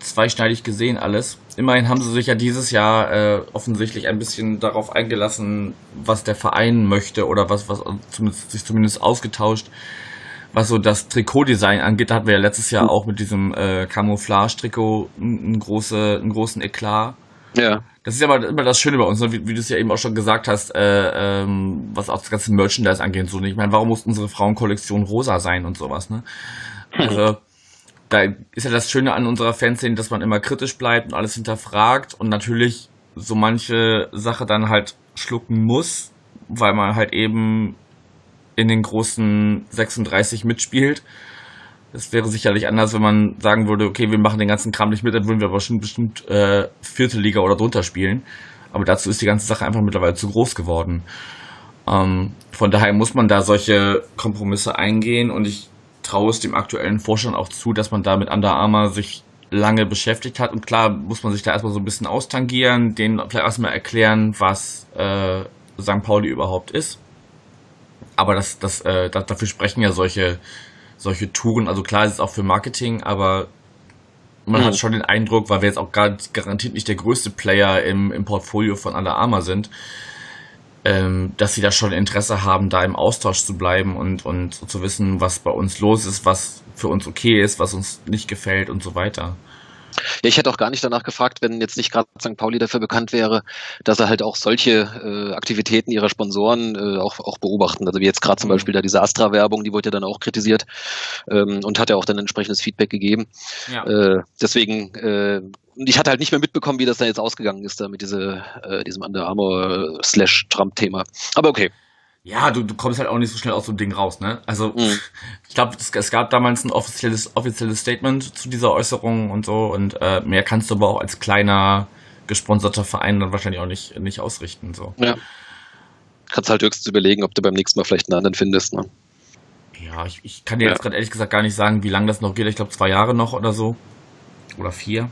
zweischneidig gesehen alles. Immerhin haben sie sich ja dieses Jahr äh, offensichtlich ein bisschen darauf eingelassen, was der Verein möchte oder was, was zumindest, sich zumindest ausgetauscht, was so das Trikotdesign angeht. Da hatten wir ja letztes Jahr auch mit diesem äh, Camouflage-Trikot einen, große, einen großen Eklat. Ja. Das ist ja aber immer das Schöne bei uns, ne? wie, wie du es ja eben auch schon gesagt hast, äh, ähm, was auch das ganze Merchandise angeht. So, ne? ich meine, warum muss unsere Frauenkollektion rosa sein und sowas, ne? Also, da ist ja das Schöne an unserer Fanszene, dass man immer kritisch bleibt und alles hinterfragt und natürlich so manche Sache dann halt schlucken muss, weil man halt eben in den großen 36 mitspielt. Das wäre sicherlich anders, wenn man sagen würde, okay, wir machen den ganzen Kram nicht mit, dann würden wir aber bestimmt, bestimmt äh, vierte Liga oder drunter spielen. Aber dazu ist die ganze Sache einfach mittlerweile zu groß geworden. Ähm, von daher muss man da solche Kompromisse eingehen und ich traue es dem aktuellen Vorstand auch zu, dass man da mit Under Armour sich lange beschäftigt hat. Und klar muss man sich da erstmal so ein bisschen austangieren, denen vielleicht erstmal erklären, was äh, St. Pauli überhaupt ist. Aber das, das, äh, da, dafür sprechen ja solche, solche Touren. Also klar ist es auch für Marketing, aber man Mhm. hat schon den Eindruck, weil wir jetzt auch gar garantiert nicht der größte Player im, im Portfolio von Under Armour sind, ähm, dass sie da schon Interesse haben, da im Austausch zu bleiben und, und zu wissen, was bei uns los ist, was für uns okay ist, was uns nicht gefällt und so weiter. Ja, ich hätte auch gar nicht danach gefragt, wenn jetzt nicht gerade St. Pauli dafür bekannt wäre, dass er halt auch solche äh, Aktivitäten ihrer Sponsoren äh, auch, auch beobachten. Also wie jetzt gerade zum Mhm. Beispiel da diese Astra-Werbung, die wurde ja dann auch kritisiert ähm, und hat ja auch dann entsprechendes Feedback gegeben. Ja. Äh, deswegen, äh, und ich hatte halt nicht mehr mitbekommen, wie das da jetzt ausgegangen ist, da mit diese, äh, diesem Under Armour äh, slash Trump-Thema. Aber okay. Ja, du, du kommst halt auch nicht so schnell aus so einem Ding raus, ne? Also, Mhm. ich glaube, es, es gab damals ein offizielles, offizielles Statement zu dieser Äußerung und so und äh, mehr kannst du aber auch als kleiner gesponserter Verein dann wahrscheinlich auch nicht, nicht ausrichten. So. Ja. Kannst halt höchstens überlegen, ob du beim nächsten Mal vielleicht einen anderen findest. Ne? Ja, ich, ich kann dir Ja. jetzt gerade ehrlich gesagt gar nicht sagen, wie lange das noch geht. Ich glaube zwei Jahre noch oder so. Oder vier.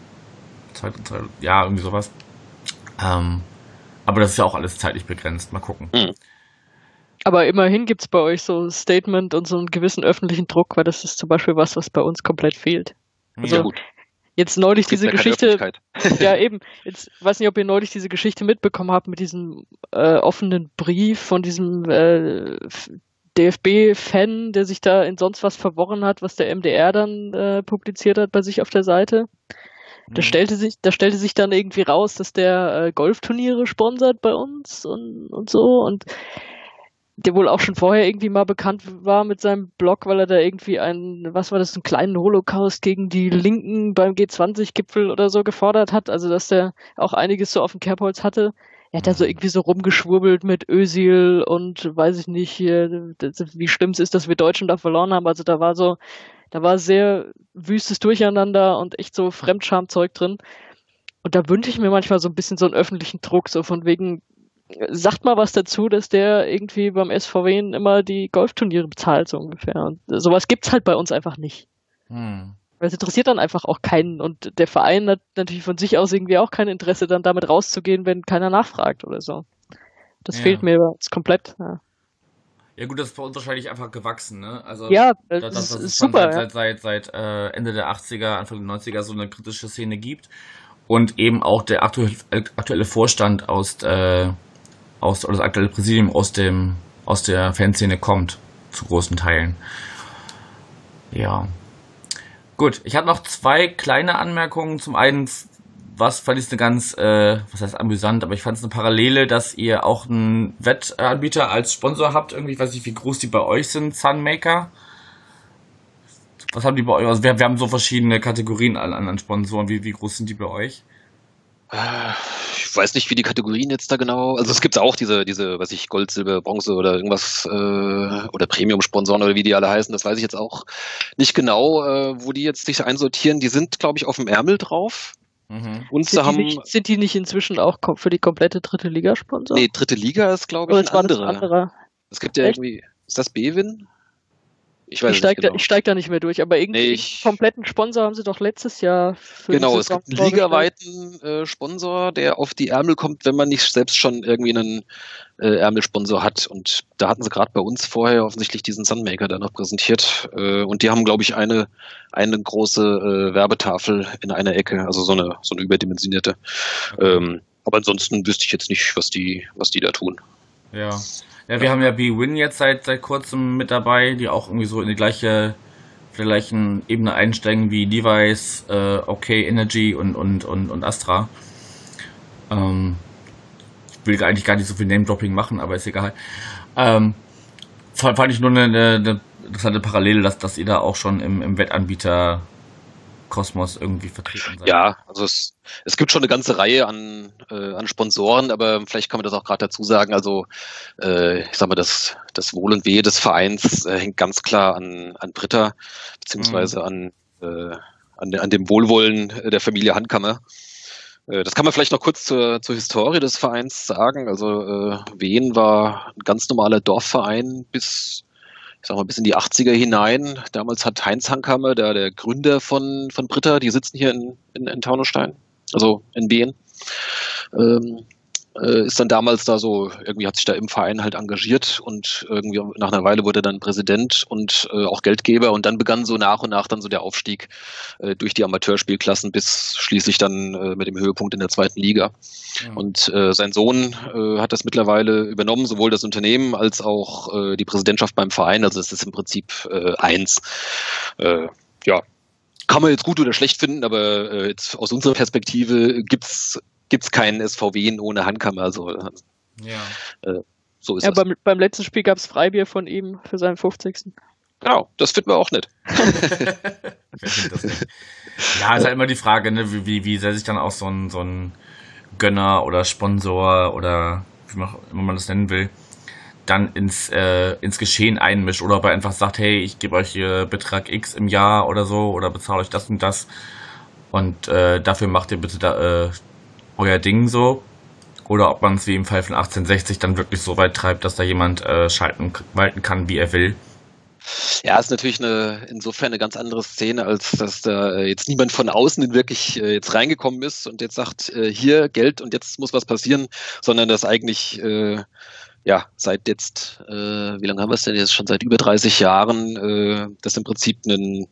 Zwei, zwei, ja, irgendwie sowas. Ähm, aber das ist ja auch alles zeitlich begrenzt. Mal gucken. Aber immerhin gibt es bei euch so ein Statement und so einen gewissen öffentlichen Druck, weil das ist zum Beispiel was, was bei uns komplett fehlt. Also, ja, gut. Jetzt neulich diese Geschichte, ja eben, jetzt weiß nicht, ob ihr neulich diese Geschichte mitbekommen habt mit diesem äh, offenen Brief von diesem äh, DFB-Fan, der sich da in sonst was verworren hat, was der MDR dann äh, publiziert hat bei sich auf der Seite. Da Mhm. stellte sich, da stellte sich dann irgendwie raus, dass der äh, Golfturniere sponsert bei uns und, und so und der wohl auch schon vorher irgendwie mal bekannt war mit seinem Blog, weil er da irgendwie einen, was war das, einen kleinen Holocaust gegen die Linken beim G20-Gipfel oder so gefordert hat. Also, dass der auch einiges so auf dem Kerbholz hatte. Er hat da so irgendwie so rumgeschwurbelt mit Özil und weiß ich nicht, wie schlimm es ist, dass wir Deutschen da verloren haben. Also, da war so, da war sehr wüstes Durcheinander und echt so Fremdschamzeug drin. Und da wünsche ich mir manchmal so ein bisschen so einen öffentlichen Druck, so von wegen, sagt mal was dazu, dass der irgendwie beim SVW immer die Golfturniere bezahlt, so ungefähr. Und sowas gibt's halt bei uns einfach nicht. Hm. Weil es interessiert dann einfach auch keinen und der Verein hat natürlich von sich aus irgendwie auch kein Interesse, dann damit rauszugehen, wenn keiner nachfragt oder so. Das Ja. fehlt mir jetzt komplett. Ja, Ja gut, das ist bei uns wahrscheinlich einfach gewachsen, ne? Also ja das, dass, ist, dass es ist schon super. seit, seit, seit, seit äh, Ende der 80er, Anfang der 90er so eine kritische Szene gibt und eben auch der aktuelle, aktuelle Vorstand aus, äh, aus oder das aktuelle Präsidium aus dem aus der Fanszene kommt zu großen Teilen. Ja. Gut, ich habe noch zwei kleine Anmerkungen. Zum einen, was fand ich eine ganz, äh, was heißt amüsant, aber ich fand es eine Parallele, dass ihr auch einen Wettanbieter als Sponsor habt. Irgendwie, ich weiß nicht, wie groß die bei euch sind, Sunmaker. Was haben die bei euch? Also wir, wir haben so verschiedene Kategorien an, an Sponsoren. Wie, wie groß sind die bei euch? Äh, Ich weiß nicht, wie die Kategorien jetzt da genau. Also es gibt auch diese, diese, weiß ich, Gold, Silber, Bronze oder irgendwas äh, oder Premium-Sponsoren oder wie die alle heißen. Das weiß ich jetzt auch nicht genau, äh, wo die jetzt sich einsortieren. Die sind, glaube ich, auf dem Ärmel drauf. Mhm. Und sie Sind die, haben. nicht, sind die nicht inzwischen auch für die komplette dritte Liga Sponsor? Nee, dritte Liga ist, glaube ich, Oder ein anderer. anderer? Es gibt ja Echt? irgendwie. Ist das Bewin? Ich weiß Ich es steig, nicht genau. da, ich steig da nicht mehr durch, aber irgendwie Nee, einen ich- kompletten Sponsor haben sie doch letztes Jahr für die Genau, es gibt einen ligaweiten äh, Sponsor, der auf die Ärmel kommt, wenn man nicht selbst schon irgendwie einen äh, Ärmelsponsor hat. Und da hatten sie gerade bei uns vorher offensichtlich diesen Sunmaker da noch präsentiert. Äh, und die haben, glaube ich, eine, eine große äh, Werbetafel in einer Ecke, also so eine, so eine überdimensionierte. Ähm, aber ansonsten wüsste ich jetzt nicht, was die, was die da tun. Ja. Ja, wir haben ja B-Win jetzt seit, seit kurzem mit dabei, die auch irgendwie so in die gleiche, auf Ebene einsteigen wie Levi's, äh, OK Energy und, und, und, und Astra. Ähm, ich will eigentlich gar nicht so viel Name-Dropping machen, aber ist egal. Ähm, fand, fand ich nur eine, eine, eine interessante Parallele, dass, dass ihr da auch schon im, im Wettanbieter Kosmos irgendwie vertreten seid. Ja, also es, es gibt schon eine ganze Reihe an, äh, an Sponsoren, aber vielleicht kann man das auch gerade dazu sagen. Also äh, ich sag mal, das, das Wohl und Wehe des Vereins äh, hängt ganz klar an, an Britta, beziehungsweise an, äh, an, an dem Wohlwollen der Familie Handkammer. Äh, Das kann man vielleicht noch kurz zur, zur Historie des Vereins sagen. Also äh, Wien war ein ganz normaler Dorfverein bis, ich sag mal, bis in die 80er hinein. Damals hat Heinz Hankhammer, der, der Gründer von, von Britta, die sitzen hier in, in, in Taunusstein, also in Wien, ähm, äh, ist dann damals da so, irgendwie hat sich da im Verein halt engagiert und irgendwie nach einer Weile wurde er dann Präsident und äh, auch Geldgeber und dann begann so nach und nach dann so der Aufstieg äh, durch die Amateurspielklassen bis schließlich dann äh, mit dem Höhepunkt in der zweiten Liga. Ja. Und äh, sein Sohn äh, hat das mittlerweile übernommen, sowohl das Unternehmen als auch äh, die Präsidentschaft beim Verein. Also es ist im Prinzip äh, eins. Äh, ja, kann man jetzt gut oder schlecht finden, aber äh, jetzt aus unserer Perspektive gibt's gibt's keinen SVW ohne Handkammer. Also äh, ja. so ist Ja, das. beim, beim letzten Spiel gab es Freibier von ihm für seinen 50. Genau, das finden wir auch nicht? Ja, ist halt immer die Frage, ne, wie, wie, wie sehr sich dann auch so ein, so ein Gönner oder Sponsor oder wie man, wie man das nennen will, dann ins, äh, ins Geschehen einmischt oder ob er einfach sagt, hey, ich gebe euch hier Betrag X im Jahr oder so oder bezahle euch das und das und äh, dafür macht ihr bitte da, äh, euer Ding so. Oder ob man es wie im Fall von 1860 dann wirklich so weit treibt, dass da jemand äh, schalten, walten kann, wie er will. Ja, ist natürlich eine, insofern eine ganz andere Szene, als dass da äh, jetzt niemand von außen wirklich äh, jetzt reingekommen ist und jetzt sagt, äh, hier Geld und jetzt muss was passieren, sondern dass eigentlich, äh, ja, seit jetzt, äh, wie lange haben wir es denn jetzt schon seit über 30 Jahren, äh, das im Prinzip ein,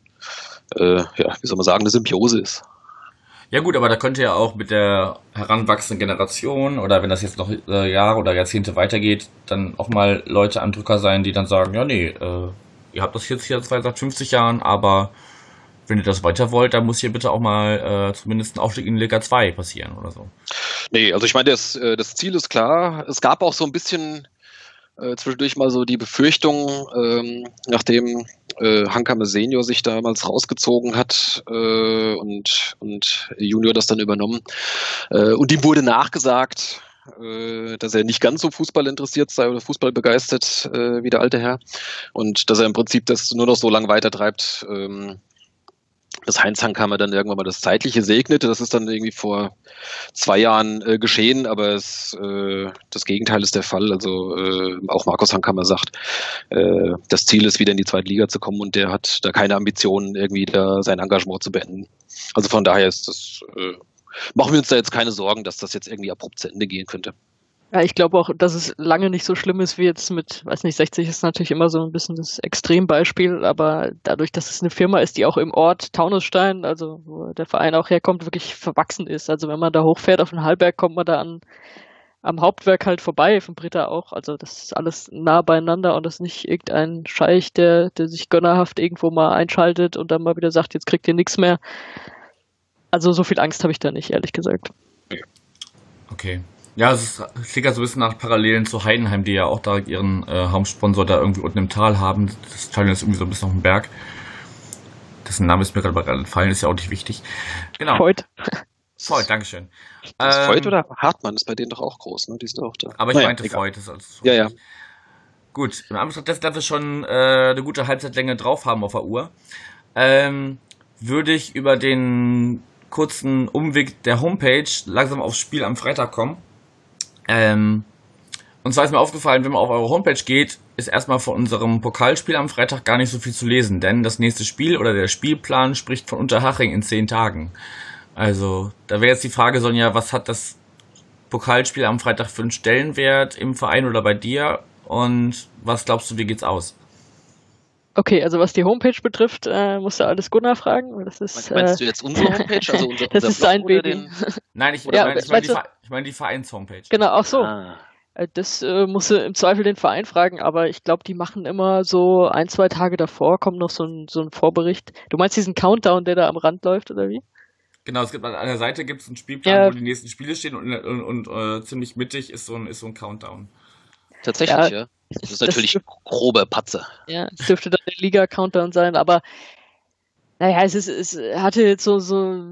ja, wie soll man sagen, eine Symbiose ist. Ja gut, aber da könnte ja auch mit der heranwachsenden Generation oder wenn das jetzt noch äh, Jahre oder Jahrzehnte weitergeht, dann auch mal Leute am Drücker sein, die dann sagen, ja nee, äh, ihr habt das jetzt hier seit 50 Jahren, aber wenn ihr das weiter wollt, dann muss hier bitte auch mal äh, zumindest ein Aufstieg in Liga 2 passieren oder so. Nee, also ich meine, das, äh, das Ziel ist klar. Es gab auch so ein bisschen äh, zwischendurch mal so die Befürchtung, ähm, nachdem äh, Hankame Senior sich damals rausgezogen hat äh, und, und Junior das dann übernommen. Äh, und ihm wurde nachgesagt, äh, dass er nicht ganz so Fußball interessiert sei oder Fußball begeistert äh, wie der alte Herr. Und dass er im Prinzip das nur noch so lange weitertreibt, ähm, dass Heinz Hankhammer dann irgendwann mal das Zeitliche segnete. Das ist dann irgendwie vor zwei Jahren äh, geschehen, aber es, äh, das Gegenteil ist der Fall. Also äh, auch Markus Hankhammer sagt, äh, das Ziel ist, wieder in die zweite Liga zu kommen und der hat da keine Ambitionen, irgendwie da sein Engagement zu beenden. Also von daher ist das, äh, machen wir uns da jetzt keine Sorgen, dass das jetzt irgendwie abrupt zu Ende gehen könnte. Ja, ich glaube auch, dass es lange nicht so schlimm ist wie jetzt mit, weiß nicht, 60 ist natürlich immer so ein bisschen das Extrembeispiel, aber dadurch, dass es eine Firma ist, die auch im Ort Taunusstein, also wo der Verein auch herkommt, wirklich verwachsen ist. Also wenn man da hochfährt auf den Hallberg, kommt man da an, am Hauptwerk halt vorbei, von Britta auch. Also das ist alles nah beieinander und das ist nicht irgendein Scheich, der, der sich gönnerhaft irgendwo mal einschaltet und dann mal wieder sagt, jetzt kriegt ihr nichts mehr. Also so viel Angst habe ich da nicht, ehrlich gesagt. Okay. Ja, es, klingt ja so ein bisschen nach Parallelen zu Heidenheim, die ja auch da ihren äh, Hauptsponsor da irgendwie unten im Tal haben. Das Stadion ist irgendwie so ein bisschen auf dem Berg. Dessen Name ist mir gerade entfallen, ist ja auch nicht wichtig. Genau. Voigt. Voigt, Dankeschön. Ähm, Voigt oder Hartmann ist bei denen doch auch groß, ne? Die sind auch da. Aber ich Naja, meinte egal. Das ist alles Ja, ja. Gut, im Anbetracht dessen, dass wir schon äh, eine gute Halbzeitlänge drauf haben auf der Uhr, ähm, würde ich über den kurzen Umweg der Homepage langsam aufs Spiel am Freitag kommen. Ähm, und zwar ist mir aufgefallen, wenn man auf eure Homepage geht, ist erstmal von unserem Pokalspiel am Freitag gar nicht so viel zu lesen, denn das nächste Spiel oder der Spielplan spricht von Unterhaching in zehn Tagen. Also, da wäre jetzt die Frage, Sonja, was hat das Pokalspiel am Freitag für einen Stellenwert im Verein oder bei dir? Und was glaubst du, wie geht's aus? Okay, also was die Homepage betrifft, äh, musst du alles Gunnar fragen. Das ist, Meinst äh, du jetzt unsere Homepage? Also unser, das unser ist sein Blog Baby. den- Nein, ich, Ja, ich meine ich mein die, ich mein die Vereins-Homepage. Genau, auch so. Ah. Äh, Das äh, musst du im Zweifel den Verein fragen, aber ich glaube, die machen immer so ein, zwei Tage davor, kommt noch so ein, so ein Vorbericht. Du meinst diesen Countdown, der da am Rand läuft, oder wie? Genau, es gibt an der Seite gibt es einen Spielplan, Ja. wo die nächsten Spiele stehen und, und, und äh, ziemlich mittig ist so ein, ist so ein Countdown. Tatsächlich, Ja, ja. Das ist das- natürlich grobe Patze. Ja, es dürfte dann der Liga-Countdown sein, aber naja, es ist, es hatte jetzt so, so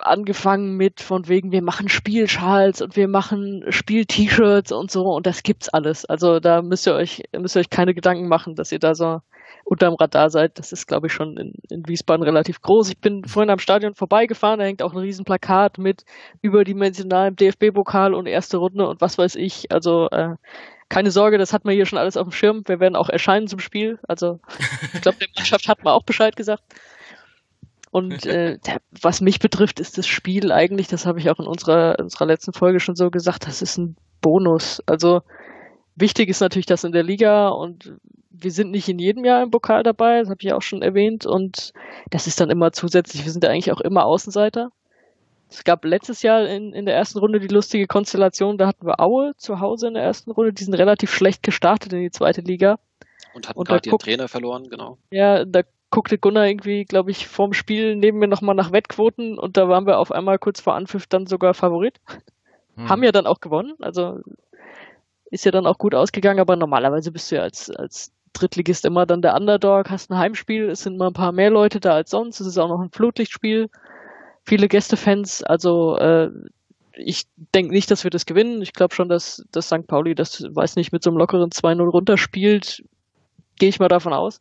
angefangen mit von wegen, wir machen Spielschals und wir machen Spiel-T-Shirts und so und das gibt's alles. Also da müsst ihr euch, müsst ihr euch keine Gedanken machen, dass ihr da so unterm Radar seid. Das ist, glaube ich, schon in, in Wiesbaden relativ groß. Ich bin vorhin am Stadion vorbeigefahren, da hängt auch ein Riesenplakat mit überdimensionalem DFB-Pokal und erste Runde und was weiß ich. Also äh, keine Sorge, das hat man hier schon alles auf dem Schirm. Wir werden auch erscheinen zum Spiel. Also ich glaube, der Mannschaft hat man auch Bescheid gesagt. Und äh, der, was mich betrifft, ist das Spiel eigentlich, das habe ich auch in unserer, unserer letzten Folge schon so gesagt, das ist ein Bonus. Also wichtig ist natürlich das in der Liga und wir sind nicht in jedem Jahr im Pokal dabei, das habe ich auch schon erwähnt. Und das ist dann immer zusätzlich, wir sind ja eigentlich auch immer Außenseiter. Es gab letztes Jahr in, in der ersten Runde die lustige Konstellation, da hatten wir Aue zu Hause in der ersten Runde, die sind relativ schlecht gestartet in die zweite Liga. Und hatten gerade ihren guckt- Trainer verloren, genau. Ja, da guckte Gunnar irgendwie, glaube ich, vorm Spiel neben mir nochmal nach Wettquoten und da waren wir auf einmal kurz vor Anpfiff dann sogar Favorit. Hm. Haben ja dann auch gewonnen, also ist ja dann auch gut ausgegangen, aber normalerweise bist du ja als, als Drittligist immer dann der Underdog, hast ein Heimspiel, es sind mal ein paar mehr Leute da als sonst, es ist auch noch ein Flutlichtspiel, viele Gästefans, also äh, ich denke nicht, dass wir das gewinnen. Ich glaube schon, dass, dass St. Pauli das, weiß nicht, mit so einem lockeren 2-0 runterspielt. Gehe ich mal davon aus.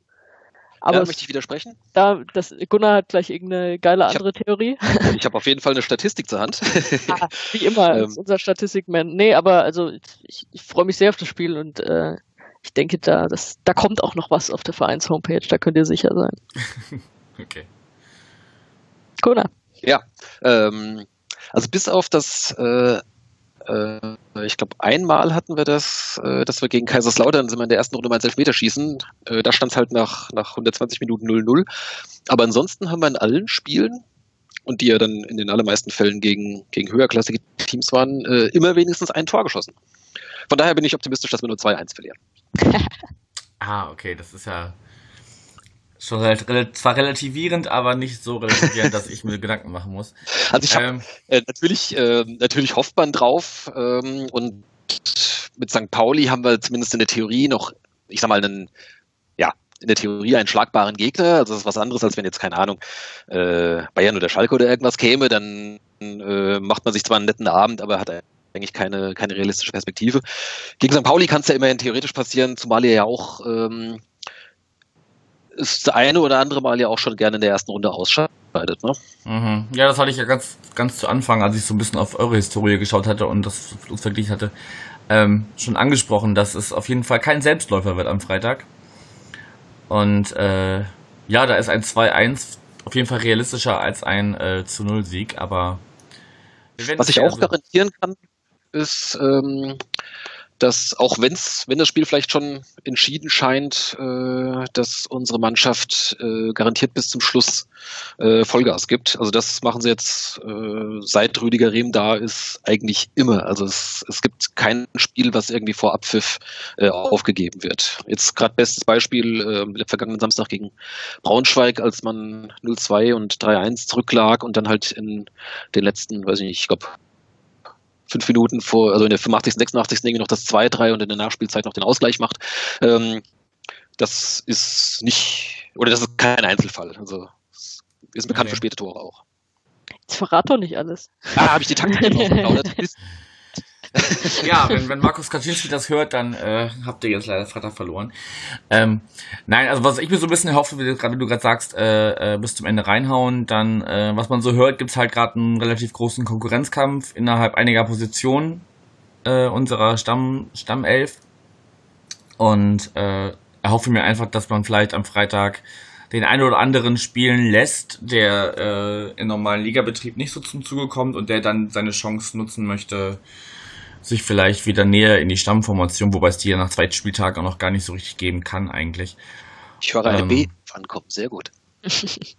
Aber da es- möchte ich widersprechen. da, das, Gunnar hat gleich irgendeine geile Ich hab- andere Theorie. Ich habe auf jeden Fall eine Statistik zur Hand. Ah, Wie immer, Ähm. ist unser Statistikman. Nee, aber also ich, ich freue mich sehr auf das Spiel und äh, ich denke, da, das, da kommt auch noch was auf der Vereins-Homepage, da könnt ihr sicher sein. Okay. Gunnar. Ja, ähm, also bis auf das, äh, äh, ich glaube, einmal hatten wir das, äh, dass wir gegen Kaiserslautern sind wir in der ersten Runde mal ins Elfmeterschießen. Äh, da stand es halt nach, nach 120 Minuten 0-0. Aber ansonsten haben wir in allen Spielen, und die ja dann in den allermeisten Fällen gegen, gegen höherklassige Teams waren, äh, immer wenigstens ein Tor geschossen. Von daher bin ich optimistisch, dass wir nur 2-1 verlieren. Ah, okay, das ist ja schon rel zwar relativierend, aber nicht so relativierend, dass ich mir Gedanken machen muss. Also ich habe Ähm, Äh, natürlich, äh, natürlich hofft man drauf ähm, und mit St. Pauli haben wir zumindest in der Theorie noch, ich sag mal, einen, ja, in der Theorie einen schlagbaren Gegner. Also das ist was anderes, als wenn jetzt, keine Ahnung, äh, Bayern oder Schalke oder irgendwas käme, dann äh, macht man sich zwar einen netten Abend, aber hat eigentlich keine, keine realistische Perspektive. Gegen St. Pauli kann es ja immerhin theoretisch passieren, zumal ihr ja auch ähm, es das eine oder andere Mal ja auch schon gerne in der ersten Runde ausscheidet. Ne? Mhm. Ja, das hatte ich ja ganz, ganz zu Anfang, als ich so ein bisschen auf eure Historie geschaut hatte und das uns verglichen hatte, ähm, schon angesprochen, dass es auf jeden Fall kein Selbstläufer wird am Freitag. Und äh, ja, da ist ein 2-1 auf jeden Fall realistischer als ein äh, zu 0 Sieg, aber was ich auch also garantieren kann, ist, ähm, dass auch wenn's, wenn das Spiel vielleicht schon entschieden scheint, äh, dass unsere Mannschaft äh, garantiert bis zum Schluss äh, Vollgas gibt. Also das machen sie jetzt äh, seit Rüdiger Rehm da ist eigentlich immer. Also es, es gibt kein Spiel, was irgendwie vor Abpfiff äh, aufgegeben wird. Jetzt gerade bestes Beispiel äh, vergangenen Samstag gegen Braunschweig, als man 0-2 und 3-1 zurücklag und dann halt in den letzten, weiß ich nicht, ich glaube fünf Minuten vor, also in der 85., 86. irgendwie noch das 2-3 und in der Nachspielzeit noch den Ausgleich macht. Ähm, das ist nicht, oder das ist kein Einzelfall. Also ist bekannt okay. für späte Tore auch. Jetzt verrat doch nicht alles. Ah, habe ich die Taktik geplaudert. Ja, wenn, wenn Markus Kaczynski das hört, dann äh, habt ihr jetzt leider Freitag verloren. Ähm, nein, also was ich mir so ein bisschen erhoffe, wie du gerade sagst, äh, äh, bis zum Ende reinhauen, dann, äh, was man so hört, gibt's halt gerade einen relativ großen Konkurrenzkampf innerhalb einiger Positionen äh, unserer Stamm, Stammelf. Und äh, erhoffe mir einfach, dass man vielleicht am Freitag den einen oder anderen spielen lässt, der äh, im normalen Ligabetrieb nicht so zum Zuge kommt und der dann seine Chance nutzen möchte, sich vielleicht wieder näher in die Stammformation, wobei es die ja nach zwei Spieltagen auch noch gar nicht so richtig geben kann eigentlich. Ich höre eine ähm, B ankommen, sehr gut. ich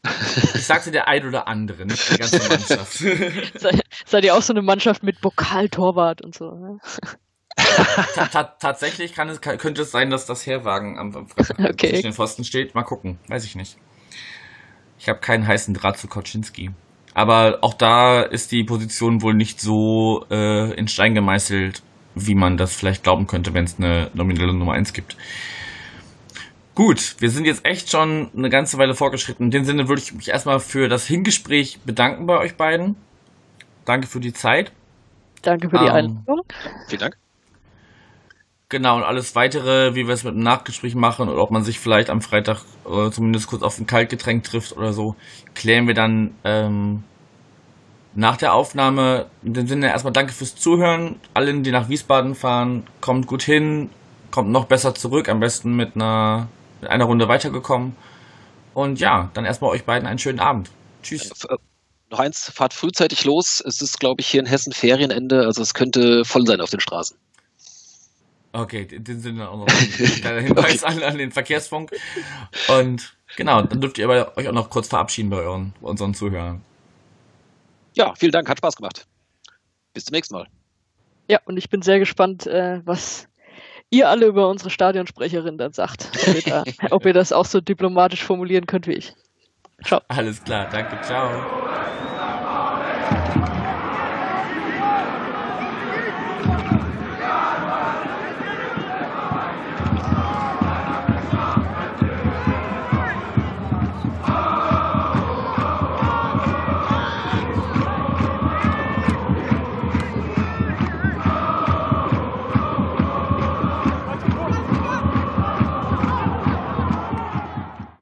sagte der ein oder andere, nicht die ganze Mannschaft. Sei, seid ihr auch so eine Mannschaft mit Bokaltorwart und so? Ne? tatsächlich kann es, könnte es sein, dass das Herwagen am, am okay. zwischen den Pfosten steht. Mal gucken, weiß ich nicht. Ich habe keinen heißen Draht zu Koczynski. Aber auch da ist die Position wohl nicht so äh, in Stein gemeißelt, wie man das vielleicht glauben könnte, wenn es eine nominelle Nummer 1 gibt. Gut, wir sind jetzt echt schon eine ganze Weile vorgeschritten. In dem Sinne würde ich mich erstmal für das Hingespräch bedanken bei euch beiden. Danke für die Zeit. Danke für die ähm, Einladung. Vielen Dank. Genau, und alles weitere, wie wir es mit einem Nachgespräch machen oder ob man sich vielleicht am Freitag äh, zumindest kurz auf ein Kaltgetränk trifft oder so, klären wir dann ähm, nach der Aufnahme. In dem Sinne erstmal danke fürs Zuhören. Allen, die nach Wiesbaden fahren, kommt gut hin, kommt noch besser zurück, am besten mit einer, mit einer Runde weitergekommen. Und ja, dann erstmal euch beiden einen schönen Abend. Tschüss. Äh, noch eins, fahrt frühzeitig los. Es ist, glaube ich, hier in Hessen Ferienende, also es könnte voll sein auf den Straßen. Okay, in dem Sinne auch noch ein kleiner Hinweis okay. an, an, den Verkehrsfunk. Und genau, dann dürft ihr euch auch noch kurz verabschieden bei, euren, bei unseren Zuhörern. Ja, vielen Dank, hat Spaß gemacht. Bis zum nächsten Mal. Ja, und ich bin sehr gespannt, äh, was ihr alle über unsere Stadionsprecherin dann sagt. Ob ihr, da, ob ihr das auch so diplomatisch formulieren könnt wie ich. Ciao. Alles klar, danke, ciao.